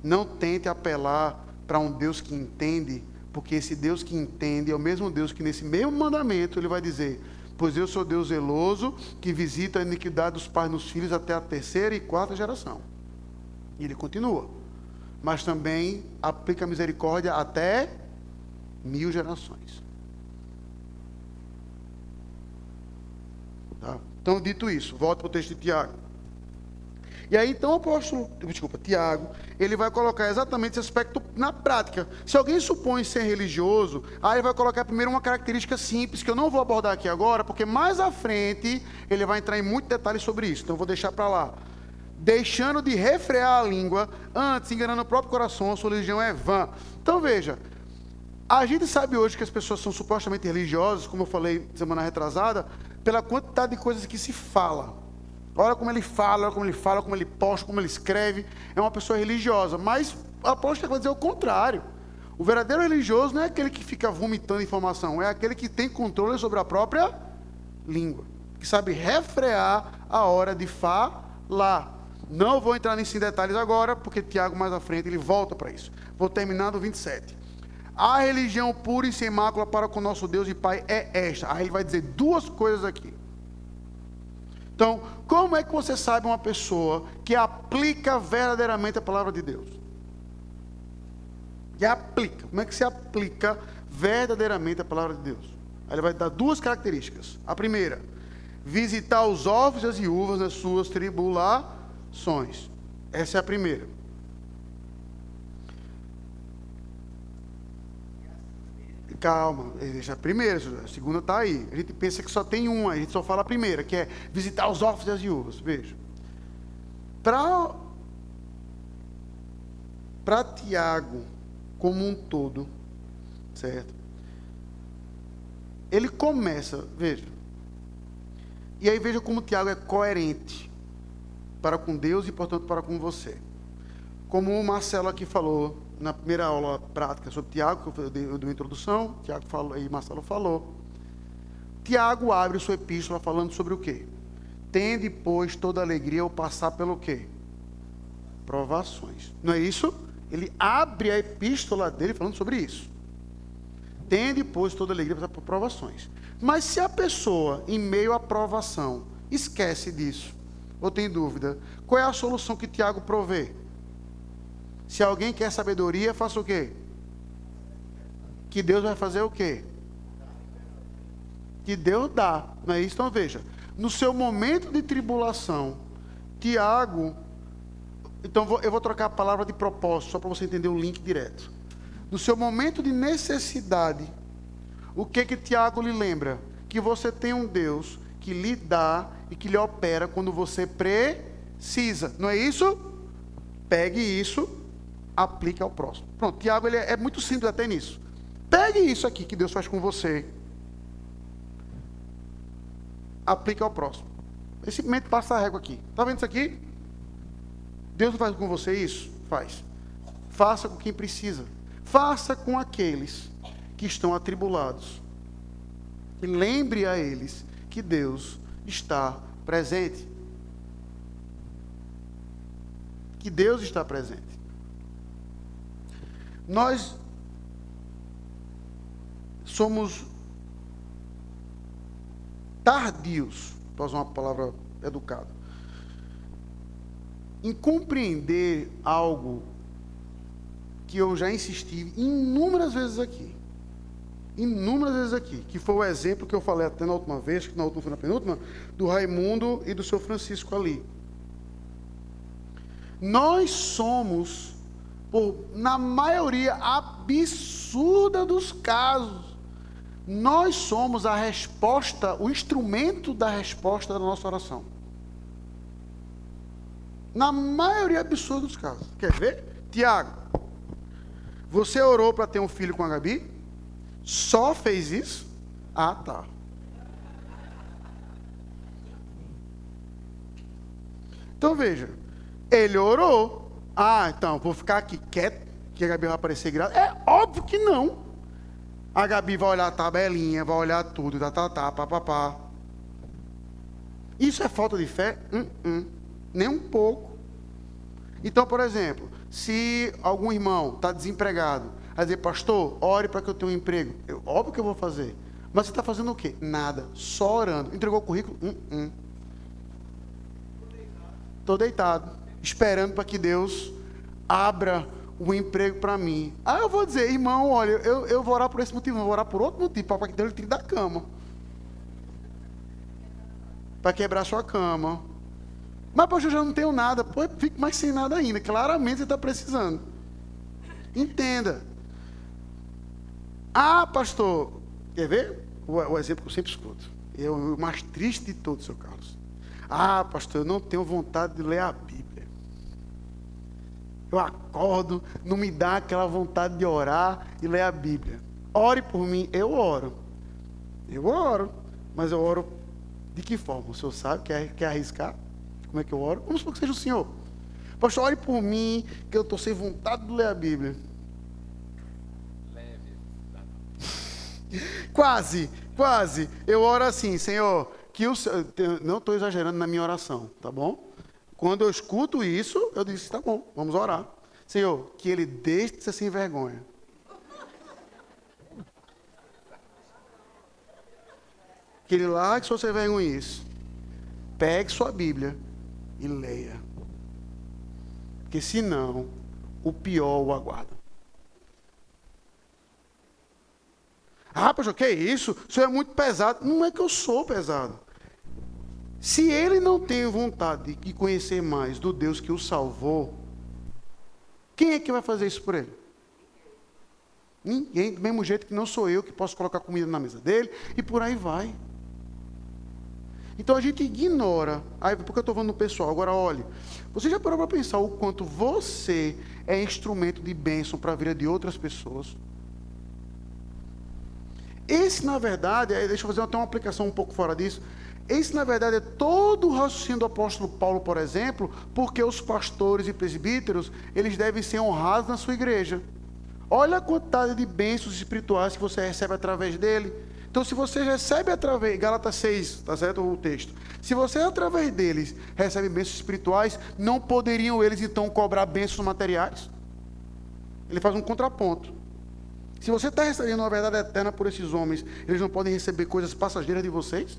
Não tente apelar para um Deus que entende, porque esse Deus que entende é o mesmo Deus que nesse mesmo mandamento ele vai dizer: Pois eu sou Deus zeloso, que visita a iniquidade dos pais nos filhos até a terceira e quarta geração. E ele continua mas também aplica misericórdia até mil gerações. Tá? Então, dito isso, volta para o texto de Tiago. E aí, então, o apóstolo, desculpa, Tiago, ele vai colocar exatamente esse aspecto na prática. Se alguém supõe ser religioso, aí ele vai colocar primeiro uma característica simples, que eu não vou abordar aqui agora, porque mais à frente ele vai entrar em muitos detalhes sobre isso. Então, eu vou deixar para lá deixando de refrear a língua, antes enganando o próprio coração, a sua religião é vã. Então veja, a gente sabe hoje que as pessoas são supostamente religiosas, como eu falei semana retrasada, pela quantidade de coisas que se fala. Olha como ele fala, olha como ele fala, como ele posta, como ele escreve. É uma pessoa religiosa. Mas a apóstolo vai dizer o contrário. O verdadeiro religioso não é aquele que fica vomitando informação, é aquele que tem controle sobre a própria língua, que sabe refrear a hora de falar. Não vou entrar nesses detalhes agora, porque Tiago mais à frente ele volta para isso. Vou terminar no 27. A religião pura e sem mácula para com nosso Deus e Pai é esta. Aí ele vai dizer duas coisas aqui. Então, como é que você sabe uma pessoa que aplica verdadeiramente a palavra de Deus? Que aplica. Como é que se aplica verdadeiramente a palavra de Deus? Aí ele vai dar duas características. A primeira, visitar os órfãos e as viúvas nas suas tribulações. Essa é a primeira. Calma, a primeira, a segunda está aí. A gente pensa que só tem uma, a gente só fala a primeira, que é visitar os órfãos e as viúvas. Veja. Para para Tiago, como um todo, certo? Ele começa, veja. E aí veja como Tiago é coerente para com Deus e, portanto, para com você. Como o Marcelo aqui falou na primeira aula prática sobre Tiago, que eu dei, uma introdução, Tiago falou e Marcelo falou. Tiago abre sua epístola falando sobre o quê? Tende, pois, toda alegria ao passar pelo quê? Provações. Não é isso? Ele abre a epístola dele falando sobre isso. Tende, pois, toda alegria ao passar por provações. Mas se a pessoa, em meio à provação, esquece disso, ou tem dúvida? Qual é a solução que Tiago provê? Se alguém quer sabedoria, faça o quê? Que Deus vai fazer o quê? Que Deus dá. Não é isso? Então veja. No seu momento de tribulação, Tiago. Então eu vou trocar a palavra de propósito, só para você entender o link direto. No seu momento de necessidade, o que que Tiago lhe lembra? que você tem um Deus que lhe dá e que lhe opera quando você precisa. Não é isso? Pegue isso, aplique ao próximo. Pronto, Tiago ele é, é muito simples até nisso. Pegue isso aqui que Deus faz com você. Aplique ao próximo. Ele simplesmente passa a régua aqui. Está vendo isso aqui? Deus não faz com você isso? Faz. Faça com quem precisa. Faça com aqueles que estão atribulados. E lembre a eles que Deus está presente. Que Deus está presente. Nós somos tardios, para usar uma palavra educada, em compreender algo que eu já insisti inúmeras vezes aqui. Inúmeras vezes aqui, que foi o exemplo que eu falei até na última vez, que na última foi na penúltima, do Raimundo e do seu Francisco ali. Nós somos, por, na maioria absurda dos casos, nós somos a resposta, o instrumento da resposta da nossa oração. Na maioria absurda dos casos. Quer ver? Tiago, você orou para ter um filho com a Gabi? Só fez isso? Ah, tá. Então veja, ele orou. Ah, então, vou ficar aqui quieto, que a Gabi vai aparecer grávida. É óbvio que não. A Gabi vai olhar a tabelinha, vai olhar tudo, tá, tá, tá, papapá. Isso é falta de fé? Hum, hum, nem um pouco. Então, por exemplo, se algum irmão está desempregado, vai dizer, pastor, ore para que eu tenha um emprego. Eu, óbvio que eu vou fazer. Mas você está fazendo o quê? Nada. Só orando. Entregou o currículo? Hum, hum. Estou deitado, esperando para que Deus abra o emprego para mim. Aí eu vou dizer, irmão, olha, eu, eu vou orar por esse motivo, vou orar por outro motivo, para que Deus tire da cama. Para quebrar sua cama. Mas, poxa, eu já não tenho nada. Pô, fico mais sem nada ainda. Claramente você está precisando. Entenda. Ah, pastor, quer ver? O, o exemplo que eu sempre escuto. É o mais triste de todos, seu Carlos. Ah, pastor, eu não tenho vontade de ler a Bíblia. Eu acordo, não me dá aquela vontade de orar e ler a Bíblia. Ore por mim, eu oro. Eu oro, mas eu oro de que forma? O senhor sabe, quer, quer arriscar? Como é que eu oro? Vamos supor que seja o senhor. Pastor, ore por mim, que eu estou sem vontade de ler a Bíblia. Leve. quase, quase. Eu oro assim, Senhor, que o não estou exagerando na minha oração, tá bom? Quando eu escuto isso, eu disse: tá bom, vamos orar. Senhor, que ele deixe de ser sem vergonha. Que ele largue sua sem vergonhice. Pegue sua Bíblia e leia. Porque senão, o pior o aguarda. Ah, pastor, que isso? O senhor é muito pesado. Não é que eu sou pesado. Se ele não tem vontade de conhecer mais do Deus que o salvou, quem é que vai fazer isso por ele? Ninguém, do mesmo jeito que não sou eu que posso colocar comida na mesa dele, e por aí vai. Então a gente ignora, aí porque eu estou falando no pessoal, agora olhe, você já parou para pensar o quanto você é instrumento de bênção para a vida de outras pessoas? Esse, na verdade, deixa eu fazer até uma aplicação um pouco fora disso. Esse, na verdade, é todo o raciocínio do apóstolo Paulo, por exemplo, porque os pastores e presbíteros, eles devem ser honrados na sua igreja. Olha a quantidade de bênçãos espirituais que você recebe através dele. Então, se você recebe através, Gálatas 6, tá certo o texto? Se você através deles recebe bênçãos espirituais, não poderiam eles então cobrar bênçãos materiais? Ele faz um contraponto. Se você está recebendo uma verdade eterna por esses homens, eles não podem receber coisas passageiras de vocês?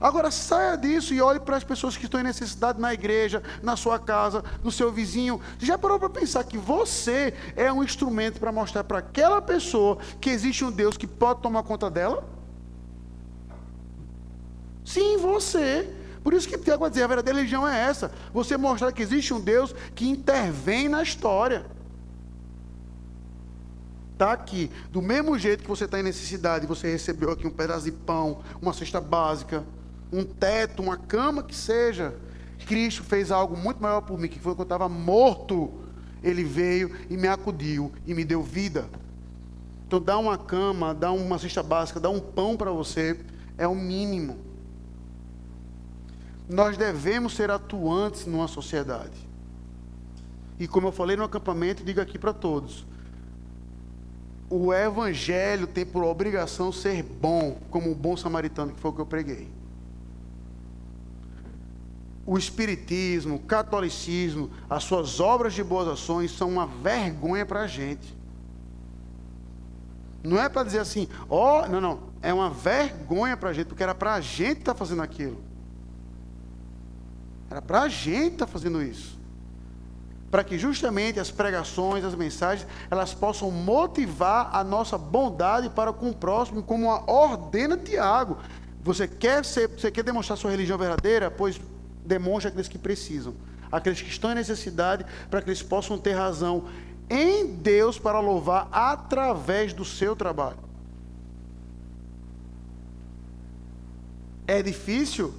Agora saia disso e olhe para as pessoas que estão em necessidade na igreja, na sua casa, no seu vizinho. Já parou para pensar que você é um instrumento para mostrar para aquela pessoa que existe um Deus que pode tomar conta dela? Sim, você. Por isso que Tiago vai dizer, a verdadeira religião é essa. Você mostrar que existe um Deus que intervém na história. Está aqui. Do mesmo jeito que você está em necessidade, você recebeu aqui um pedaço de pão, uma cesta básica, um teto, uma cama que seja. Cristo fez algo muito maior por mim, que foi quando eu estava morto. Ele veio e me acudiu e me deu vida. Então, dar uma cama, dar uma cesta básica, dar um pão para você é o mínimo. Nós devemos ser atuantes numa sociedade. E como eu falei no acampamento, digo aqui para todos: o evangelho tem por obrigação ser bom, como o bom samaritano que foi o que eu preguei. O espiritismo, o catolicismo, as suas obras de boas ações são uma vergonha para a gente. Não é para dizer assim, ó, oh, não, não, é uma vergonha para a gente, porque era para a gente estar tá fazendo aquilo. Era para a gente estar tá fazendo isso para que justamente as pregações, as mensagens, elas possam motivar a nossa bondade para com o próximo, como a ordena Tiago. Você quer ser, você quer demonstrar sua religião verdadeira? Pois demonstre aqueles que precisam, aqueles que estão em necessidade, para que eles possam ter razão em Deus para louvar através do seu trabalho. É difícil?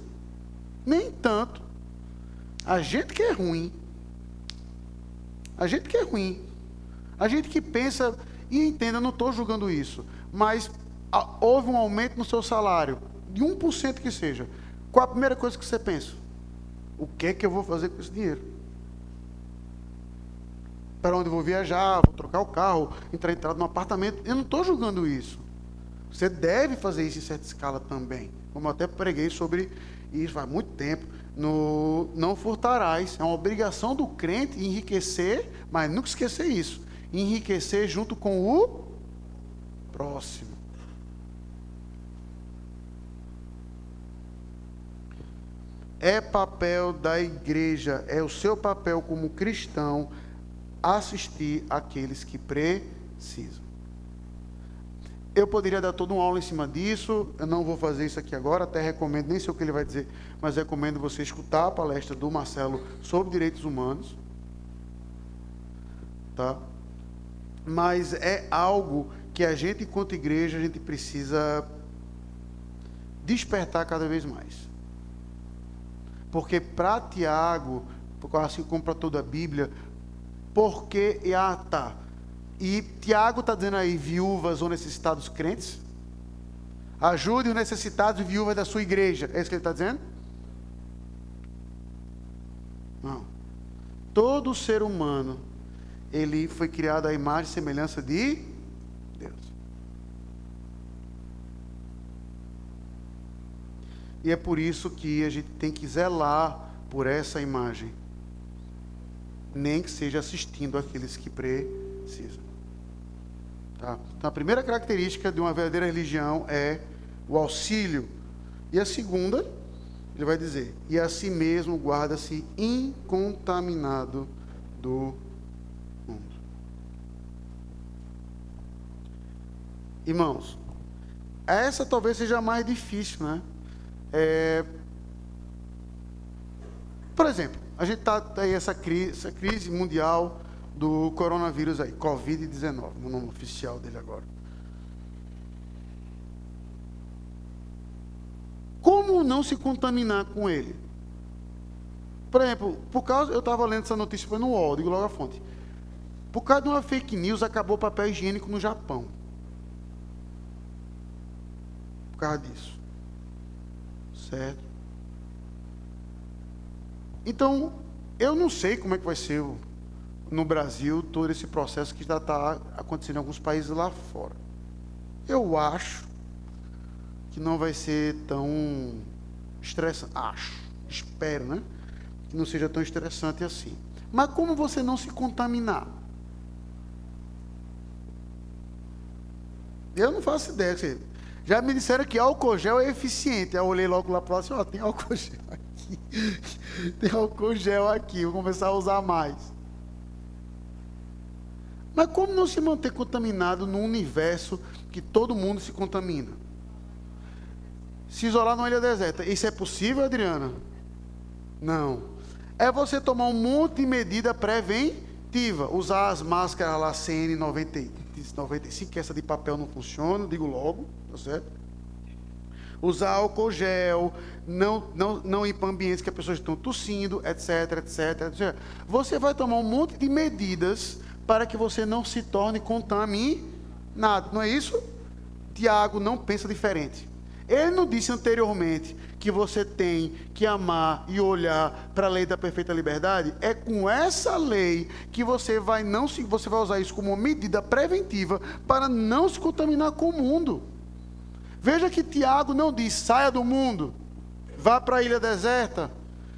Nem tanto. A gente que é ruim, a gente que é ruim. A gente que pensa, e entenda, não estou julgando isso, mas a, houve um aumento no seu salário, de 1% que seja. Qual a primeira coisa que você pensa? O que é que eu vou fazer com esse dinheiro? Para onde eu vou viajar, vou trocar o carro, entrar entrado no apartamento. Eu não estou julgando isso. Você deve fazer isso em certa escala também. Como eu até preguei sobre isso faz muito tempo no não furtarás. É uma obrigação do crente enriquecer, mas nunca esquecer isso. Enriquecer junto com o próximo. É papel da igreja, é o seu papel como cristão assistir aqueles que precisam. Eu poderia dar toda uma aula em cima disso, eu não vou fazer isso aqui agora, até recomendo, nem sei o que ele vai dizer, mas recomendo você escutar a palestra do Marcelo sobre direitos humanos. Tá? Mas é algo que a gente, enquanto igreja, a gente precisa despertar cada vez mais. Porque para Tiago, assim como para toda a Bíblia, porque, tá, e Tiago está dizendo aí, viúvas ou necessitados crentes. Ajude os necessitados e viúvas da sua igreja. É isso que ele está dizendo? Não. Todo ser humano, ele foi criado à imagem e semelhança de Deus. E é por isso que a gente tem que zelar por essa imagem. Nem que seja assistindo aqueles que precisam. Tá? Então, a primeira característica de uma verdadeira religião é o auxílio. E a segunda, ele vai dizer: e a si mesmo guarda-se incontaminado do mundo. Irmãos, essa talvez seja a mais difícil, né? É... Por exemplo, a gente está aí essa crise, essa crise mundial do coronavírus aí, Covid-19, o nome oficial dele agora. Como não se contaminar com ele? Por exemplo, por causa, eu estava lendo essa notícia, foi no UOL, digo logo a fonte. Por causa de uma fake news, acabou o papel higiênico no Japão. Por causa disso. Certo? Então, eu não sei como é que vai ser no Brasil todo esse processo que já está acontecendo em alguns países lá fora. Eu acho que não vai ser tão estressante. Acho, espero, né? Que não seja tão estressante assim. Mas como você não se contaminar? Eu não faço ideia. Já me disseram que álcool gel é eficiente. Aí eu olhei logo lá para lá e ó, tem álcool [laughs] gel aqui. tem álcool gel aqui, vou começar a usar mais. Mas como não se manter contaminado num universo que todo mundo se contamina? Se isolar numa ilha deserta. Isso é possível, Adriana? Não. É você tomar um monte de medida preventiva. Usar as máscaras lá CN90, 95, que essa de papel não funciona, digo logo, tá certo? Usar álcool gel, não, não, não ir para ambientes que as pessoas estão tossindo, etc, etc, etc. Você vai tomar um monte de medidas para que você não se torne contaminado, não é isso? Tiago não pensa diferente. Ele não disse anteriormente que você tem que amar e olhar para a lei da perfeita liberdade? É com essa lei que você vai não se você vai usar isso como uma medida preventiva para não se contaminar com o mundo. Veja que Tiago não diz saia do mundo, vá para a ilha deserta.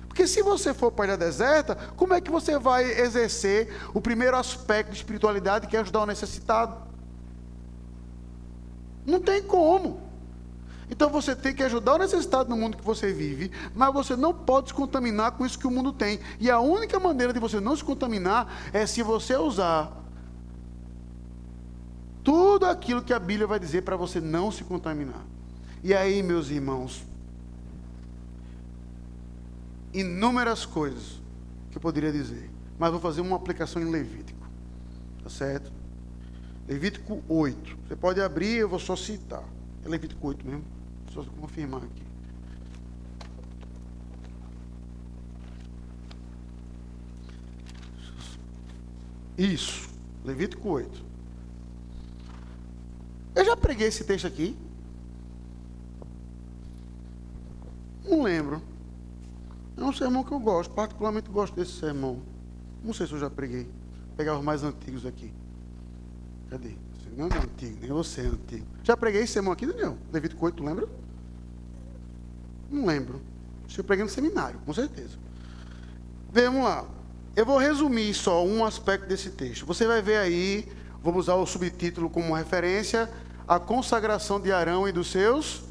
Porque se você for para a ilha deserta, como é que você vai exercer o primeiro aspecto de espiritualidade que é ajudar o necessitado? Não tem como. Então você tem que ajudar o necessitado no mundo que você vive, mas você não pode se contaminar com isso que o mundo tem. E a única maneira de você não se contaminar é se você usar tudo aquilo que a Bíblia vai dizer para você não se contaminar. E aí, meus irmãos, inúmeras coisas que eu poderia dizer, mas vou fazer uma aplicação em Levítico. Tá certo? Levítico 8. Você pode abrir, eu vou só citar. É Levítico 8 mesmo. Só confirmar aqui. Isso, Levítico 8. Eu já preguei esse texto aqui. Não lembro. É um sermão que eu gosto, particularmente gosto desse sermão. Não sei se eu já preguei. Vou pegar os mais antigos aqui. Cadê? Não é antigo, nem você é antigo. Já preguei esse sermão aqui, Daniel? Levítico 8, lembra? Não lembro. Se eu preguei no seminário, com certeza. Vamos lá. Eu vou resumir só um aspecto desse texto. Você vai ver aí, vamos usar o subtítulo como referência, a consagração de Arão e dos seus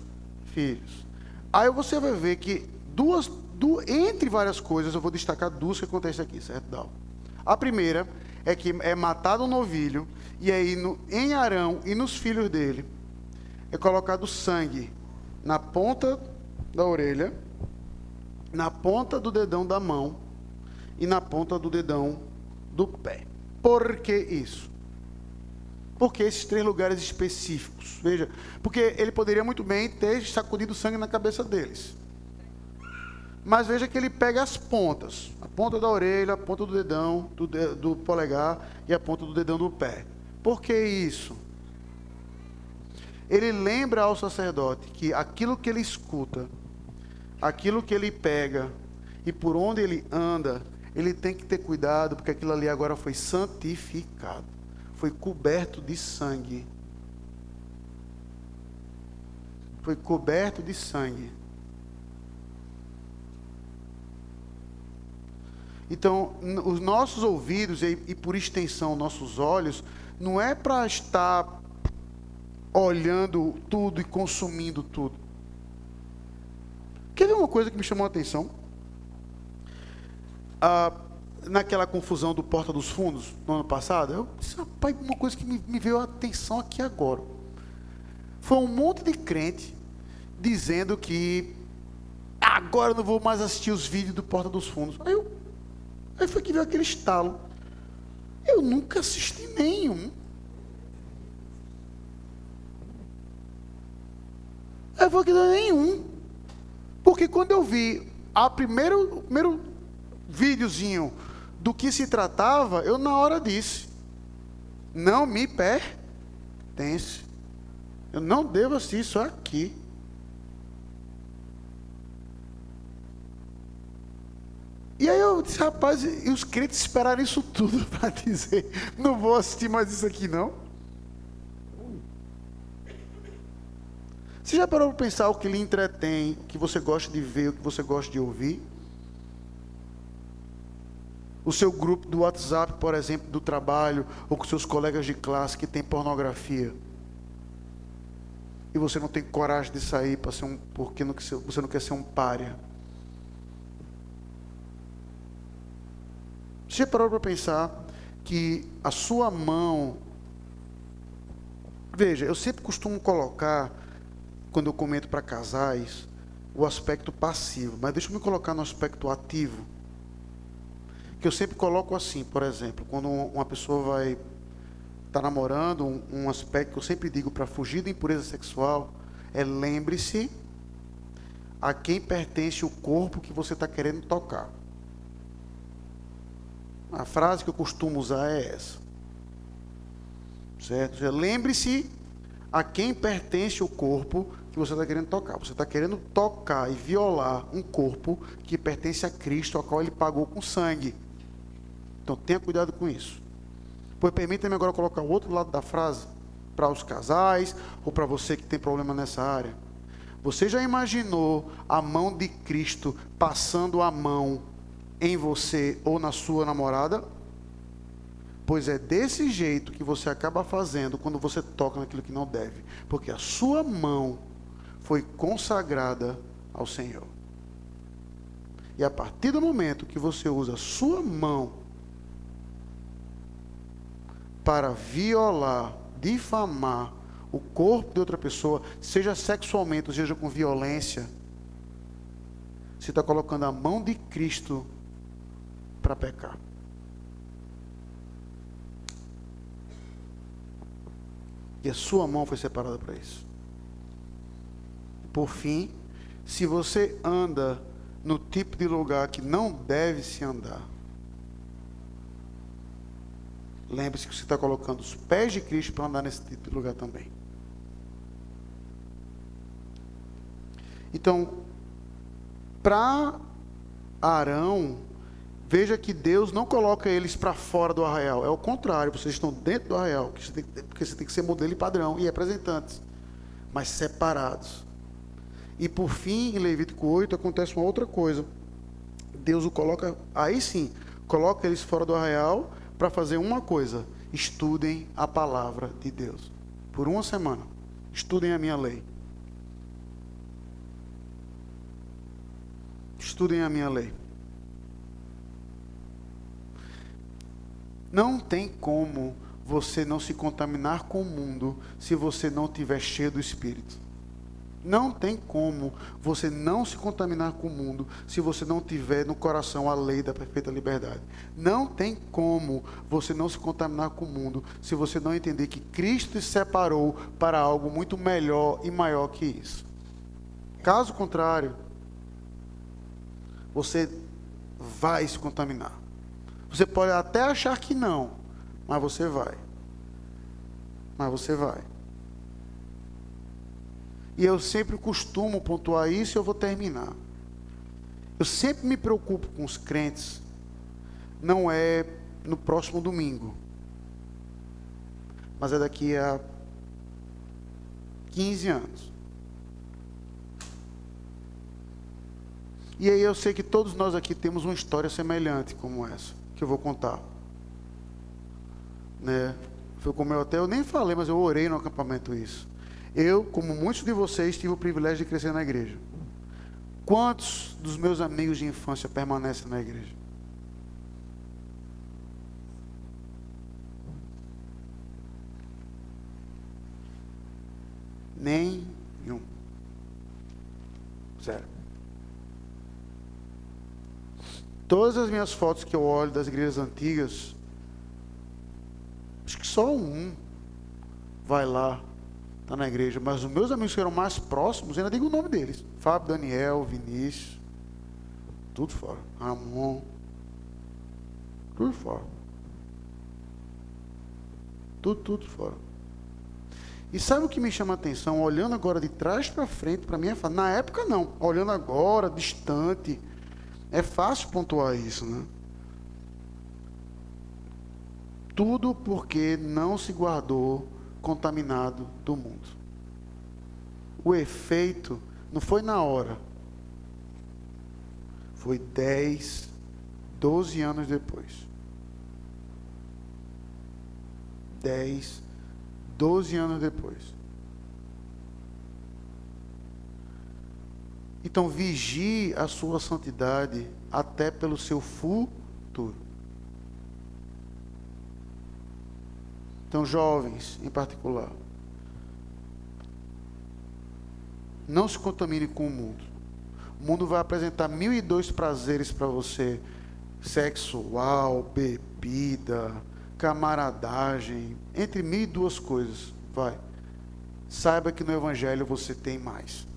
filhos. Aí você vai ver que duas, duas entre várias coisas, eu vou destacar duas que acontecem aqui, certo, Dal? A primeira é que é matado um novilho, e aí no, em Arão e nos filhos dele é colocado sangue na ponta da orelha, na ponta do dedão da mão e na ponta do dedão do pé. Por que isso? Porque esses três lugares específicos. Veja, porque ele poderia muito bem ter sacudido sangue na cabeça deles. Mas veja que ele pega as pontas, a ponta da orelha, a ponta do dedão, do, de, do polegar e a ponta do dedão do pé. Por que isso? Ele lembra ao sacerdote que aquilo que ele escuta aquilo que ele pega e por onde ele anda, ele tem que ter cuidado, porque aquilo ali agora foi santificado, foi coberto de sangue. Foi coberto de sangue. Então, os nossos ouvidos e, e por extensão nossos olhos, não é para estar olhando tudo e consumindo tudo. Quer ver uma coisa que me chamou a atenção? Ah, naquela confusão do Porta dos Fundos, no ano passado, eu disse, rapaz, uma coisa que me, me veio a atenção aqui agora. Foi um monte de crente dizendo que agora eu não vou mais assistir os vídeos do Porta dos Fundos. Aí, eu, aí foi que veio aquele estalo. Eu nunca assisti nenhum. Aí foi que deu nenhum. Porque quando eu vi a primeiro, o primeiro videozinho do que se tratava, eu na hora disse: não me pertence. Eu não devo assistir isso aqui. E aí eu disse, rapaz, e os crentes esperaram isso tudo [laughs] para dizer, não vou assistir mais isso aqui não. Já parou para pensar o que lhe entretém, o que você gosta de ver, o que você gosta de ouvir? O seu grupo do WhatsApp, por exemplo, do trabalho, ou com seus colegas de classe que tem pornografia. E você não tem coragem de sair para ser um, porque não, você não quer ser um párea. Você já parou para pensar que a sua mão. Veja, eu sempre costumo colocar quando eu comento para casais, o aspecto passivo. Mas deixa eu me colocar no aspecto ativo. Que eu sempre coloco assim, por exemplo, quando uma pessoa vai está namorando, um, um aspecto que eu sempre digo para fugir da impureza sexual é lembre-se a quem pertence o corpo que você está querendo tocar. A frase que eu costumo usar é essa. Certo? Lembre-se a quem pertence o corpo que você está querendo tocar. Você está querendo tocar e violar um corpo que pertence a Cristo, ao qual ele pagou com sangue. Então tenha cuidado com isso. Pois permita-me agora colocar o outro lado da frase para os casais ou para você que tem problema nessa área. Você já imaginou a mão de Cristo passando a mão em você ou na sua namorada? Pois é desse jeito que você acaba fazendo quando você toca naquilo que não deve, porque a sua mão foi consagrada ao Senhor. E a partir do momento que você usa a sua mão para violar, difamar o corpo de outra pessoa, seja sexualmente, seja com violência, você está colocando a mão de Cristo para pecar. E a sua mão foi separada para isso. Por fim, se você anda no tipo de lugar que não deve se andar, lembre-se que você está colocando os pés de Cristo para andar nesse tipo de lugar também. Então, para Arão, veja que Deus não coloca eles para fora do arraial, é o contrário, vocês estão dentro do arraial, porque você tem que ser modelo e padrão e representantes, mas separados. E por fim, em Levítico 8, acontece uma outra coisa. Deus o coloca, aí sim, coloca eles fora do arraial para fazer uma coisa: estudem a palavra de Deus. Por uma semana. Estudem a minha lei. Estudem a minha lei. Não tem como você não se contaminar com o mundo se você não tiver cheio do Espírito. Não tem como você não se contaminar com o mundo se você não tiver no coração a lei da perfeita liberdade. Não tem como você não se contaminar com o mundo se você não entender que Cristo se separou para algo muito melhor e maior que isso. Caso contrário, você vai se contaminar. Você pode até achar que não, mas você vai. Mas você vai. E eu sempre costumo pontuar isso e eu vou terminar. Eu sempre me preocupo com os crentes, não é no próximo domingo, mas é daqui a 15 anos. E aí eu sei que todos nós aqui temos uma história semelhante como essa, que eu vou contar. Né? Foi como eu até eu nem falei, mas eu orei no acampamento isso. Eu, como muitos de vocês, tive o privilégio de crescer na igreja. Quantos dos meus amigos de infância permanecem na igreja? Nenhum. Zero. Todas as minhas fotos que eu olho das igrejas antigas, acho que só um vai lá está na igreja, mas os meus amigos que eram mais próximos, ainda digo o nome deles: Fábio, Daniel, Vinícius, tudo fora. Ramon, tudo fora. Tudo, tudo fora. E sabe o que me chama a atenção? Olhando agora de trás para frente, para mim é. Na época, não. Olhando agora, distante, é fácil pontuar isso, né? Tudo porque não se guardou contaminado do mundo. O efeito não foi na hora, foi 10, 12 anos depois. 10, 12 anos depois. Então vigie a sua santidade até pelo seu futuro. Então, jovens em particular, não se contamine com o mundo. O mundo vai apresentar mil e dois prazeres para você: sexual, bebida, camaradagem, entre mil e duas coisas. Vai. Saiba que no Evangelho você tem mais.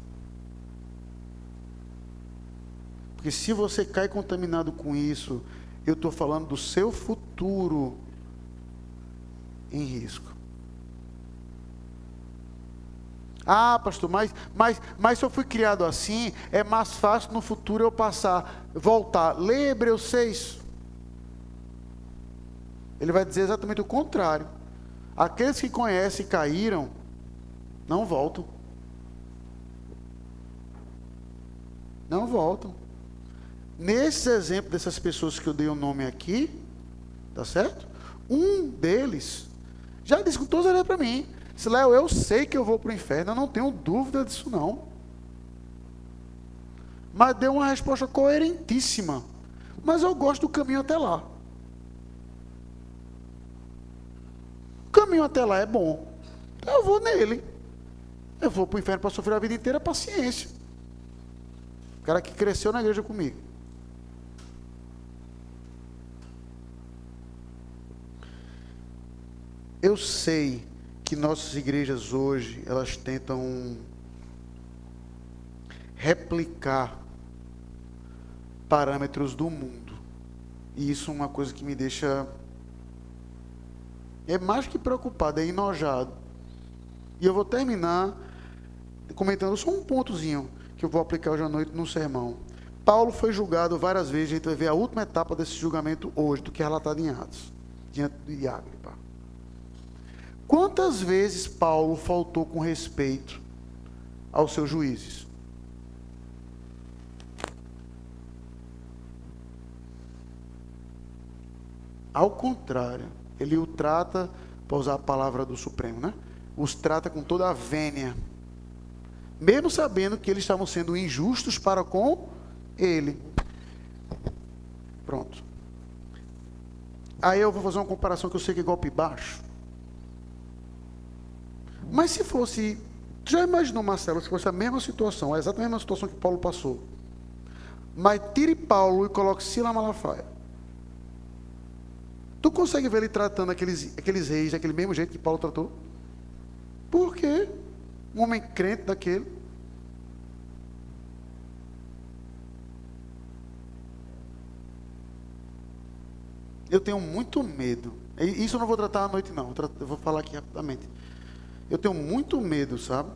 Porque se você cai contaminado com isso, eu estou falando do seu futuro em risco. Ah, pastor, mas, mas, mas se eu fui criado assim, é mais fácil no futuro eu passar, voltar. Lê Hebreus 6. Ele vai dizer exatamente o contrário. Aqueles que conhecem e caíram, não voltam. Não voltam. Nesse exemplo dessas pessoas que eu dei o nome aqui, tá certo? Um deles já disse com toda certeza para mim: se Léo, eu sei que eu vou para o inferno, eu não tenho dúvida disso não. Mas deu uma resposta coerentíssima. Mas eu gosto do caminho até lá. O caminho até lá é bom. Eu vou nele. Eu vou para o inferno para sofrer a vida inteira, paciência. O cara que cresceu na igreja comigo. Eu sei que nossas igrejas hoje, elas tentam replicar parâmetros do mundo. E isso é uma coisa que me deixa é mais que preocupado, é enojado. E eu vou terminar comentando só um pontozinho que eu vou aplicar hoje à noite no sermão. Paulo foi julgado várias vezes, a gente vai ver a última etapa desse julgamento hoje, do que é relatado em Atos, diante de Agripa. Quantas vezes Paulo faltou com respeito aos seus juízes? Ao contrário, ele o trata, para usar a palavra do Supremo, né? Os trata com toda a vênia, mesmo sabendo que eles estavam sendo injustos para com ele. Pronto. Aí eu vou fazer uma comparação que eu sei que é golpe baixo. Mas se fosse. Já imaginou, Marcelo, se fosse a mesma situação, a exatamente a mesma situação que Paulo passou. Mas tire Paulo e coloque Sila Malafaia. Tu consegue ver ele tratando aqueles, aqueles reis daquele mesmo jeito que Paulo tratou? Por quê? Um homem crente daquele. Eu tenho muito medo. Isso eu não vou tratar à noite, não. Eu vou falar aqui rapidamente. Eu tenho muito medo, sabe?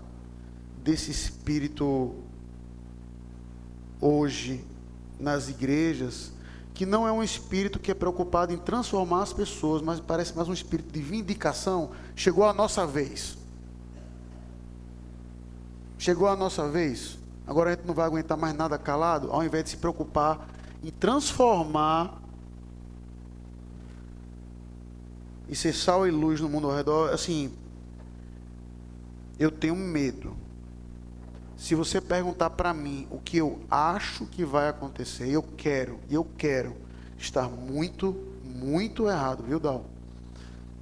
Desse espírito hoje nas igrejas, que não é um espírito que é preocupado em transformar as pessoas, mas parece mais um espírito de vindicação. Chegou a nossa vez. Chegou a nossa vez. Agora a gente não vai aguentar mais nada calado, ao invés de se preocupar em transformar e ser sal e luz no mundo ao redor, assim, eu tenho medo. Se você perguntar para mim o que eu acho que vai acontecer, eu quero, eu quero estar muito, muito errado, viu, Dal?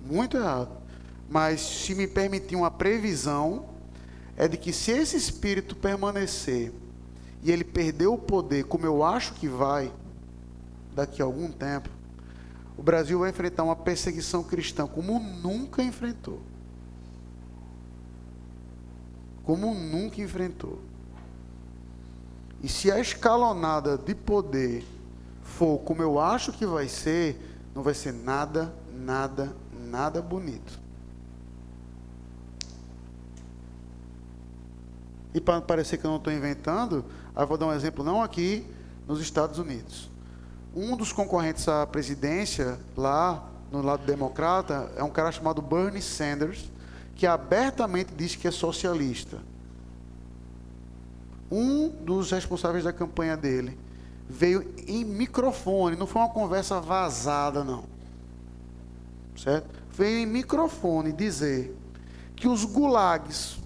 Muito errado. Mas se me permitir uma previsão, é de que se esse espírito permanecer e ele perder o poder, como eu acho que vai, daqui a algum tempo, o Brasil vai enfrentar uma perseguição cristã como nunca enfrentou como nunca enfrentou. E se a escalonada de poder for como eu acho que vai ser, não vai ser nada, nada, nada bonito. E para parecer que eu não estou inventando, eu vou dar um exemplo não aqui nos Estados Unidos. Um dos concorrentes à presidência lá no lado democrata é um cara chamado Bernie Sanders, que abertamente diz que é socialista. Um dos responsáveis da campanha dele veio em microfone, não foi uma conversa vazada, não. Certo? Veio em microfone dizer que os gulags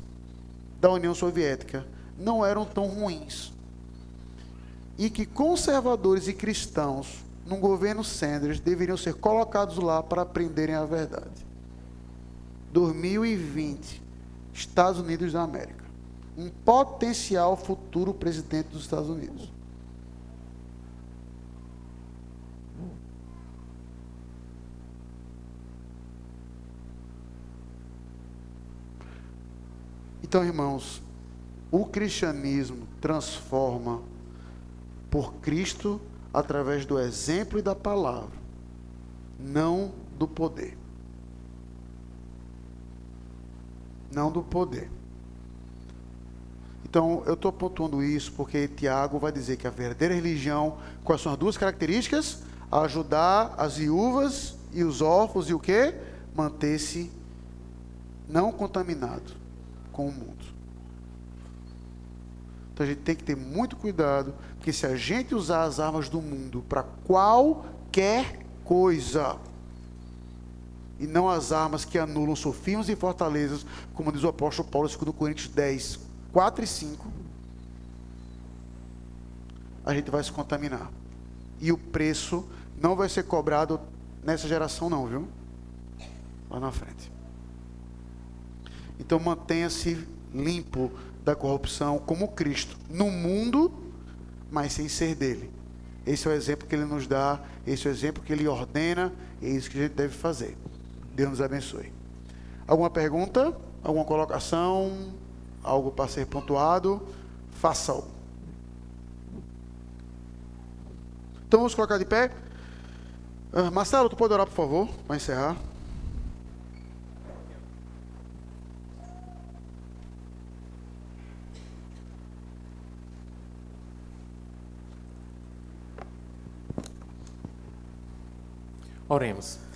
da União Soviética não eram tão ruins. E que conservadores e cristãos, no governo Sanders, deveriam ser colocados lá para aprenderem a verdade. 2020, Estados Unidos da América. Um potencial futuro presidente dos Estados Unidos. Então, irmãos, o cristianismo transforma por Cristo através do exemplo e da palavra, não do poder. Não do poder. Então, eu estou pontuando isso porque Tiago vai dizer que a verdadeira religião, quais são as duas características? Ajudar as viúvas e os órfãos e o que? Manter-se não contaminado com o mundo. Então a gente tem que ter muito cuidado, porque se a gente usar as armas do mundo para qualquer coisa, e não as armas que anulam sofismas e fortalezas, como diz o apóstolo Paulo, 2 Coríntios 10, 4 e 5, a gente vai se contaminar. E o preço não vai ser cobrado nessa geração, não, viu? Lá na frente. Então mantenha-se limpo da corrupção como Cristo, no mundo, mas sem ser dele. Esse é o exemplo que ele nos dá, esse é o exemplo que ele ordena, é isso que a gente deve fazer. Deus nos abençoe. Alguma pergunta? Alguma colocação? Algo para ser pontuado? Faça-o. Então vamos colocar de pé. Uh, Marcelo, tu pode orar, por favor, para encerrar? Oremos.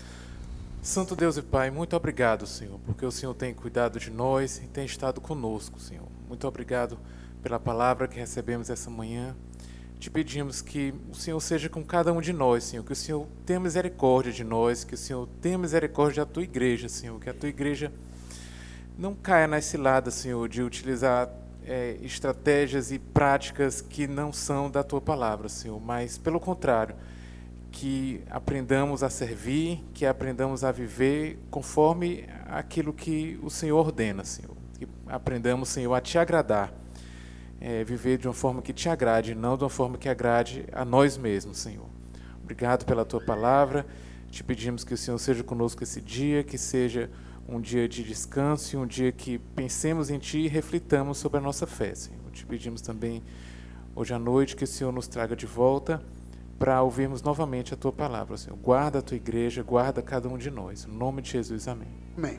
Santo Deus e Pai, muito obrigado, Senhor, porque o Senhor tem cuidado de nós e tem estado conosco, Senhor. Muito obrigado pela palavra que recebemos essa manhã. Te pedimos que o Senhor seja com cada um de nós, Senhor, que o Senhor tenha misericórdia de nós, que o Senhor tenha misericórdia da tua igreja, Senhor, que a tua igreja não caia nas ciladas, Senhor, de utilizar é, estratégias e práticas que não são da tua palavra, Senhor, mas pelo contrário que aprendamos a servir, que aprendamos a viver conforme aquilo que o Senhor ordena, Senhor. Que aprendamos, Senhor, a te agradar, é, viver de uma forma que te agrade, não de uma forma que agrade a nós mesmos, Senhor. Obrigado pela tua palavra. Te pedimos que o Senhor seja conosco esse dia, que seja um dia de descanso e um dia que pensemos em Ti e reflitamos sobre a nossa fé, Senhor. Te pedimos também hoje à noite que o Senhor nos traga de volta para ouvirmos novamente a tua palavra, Senhor. Guarda a tua igreja, guarda cada um de nós. Em nome de Jesus, amém. Amém.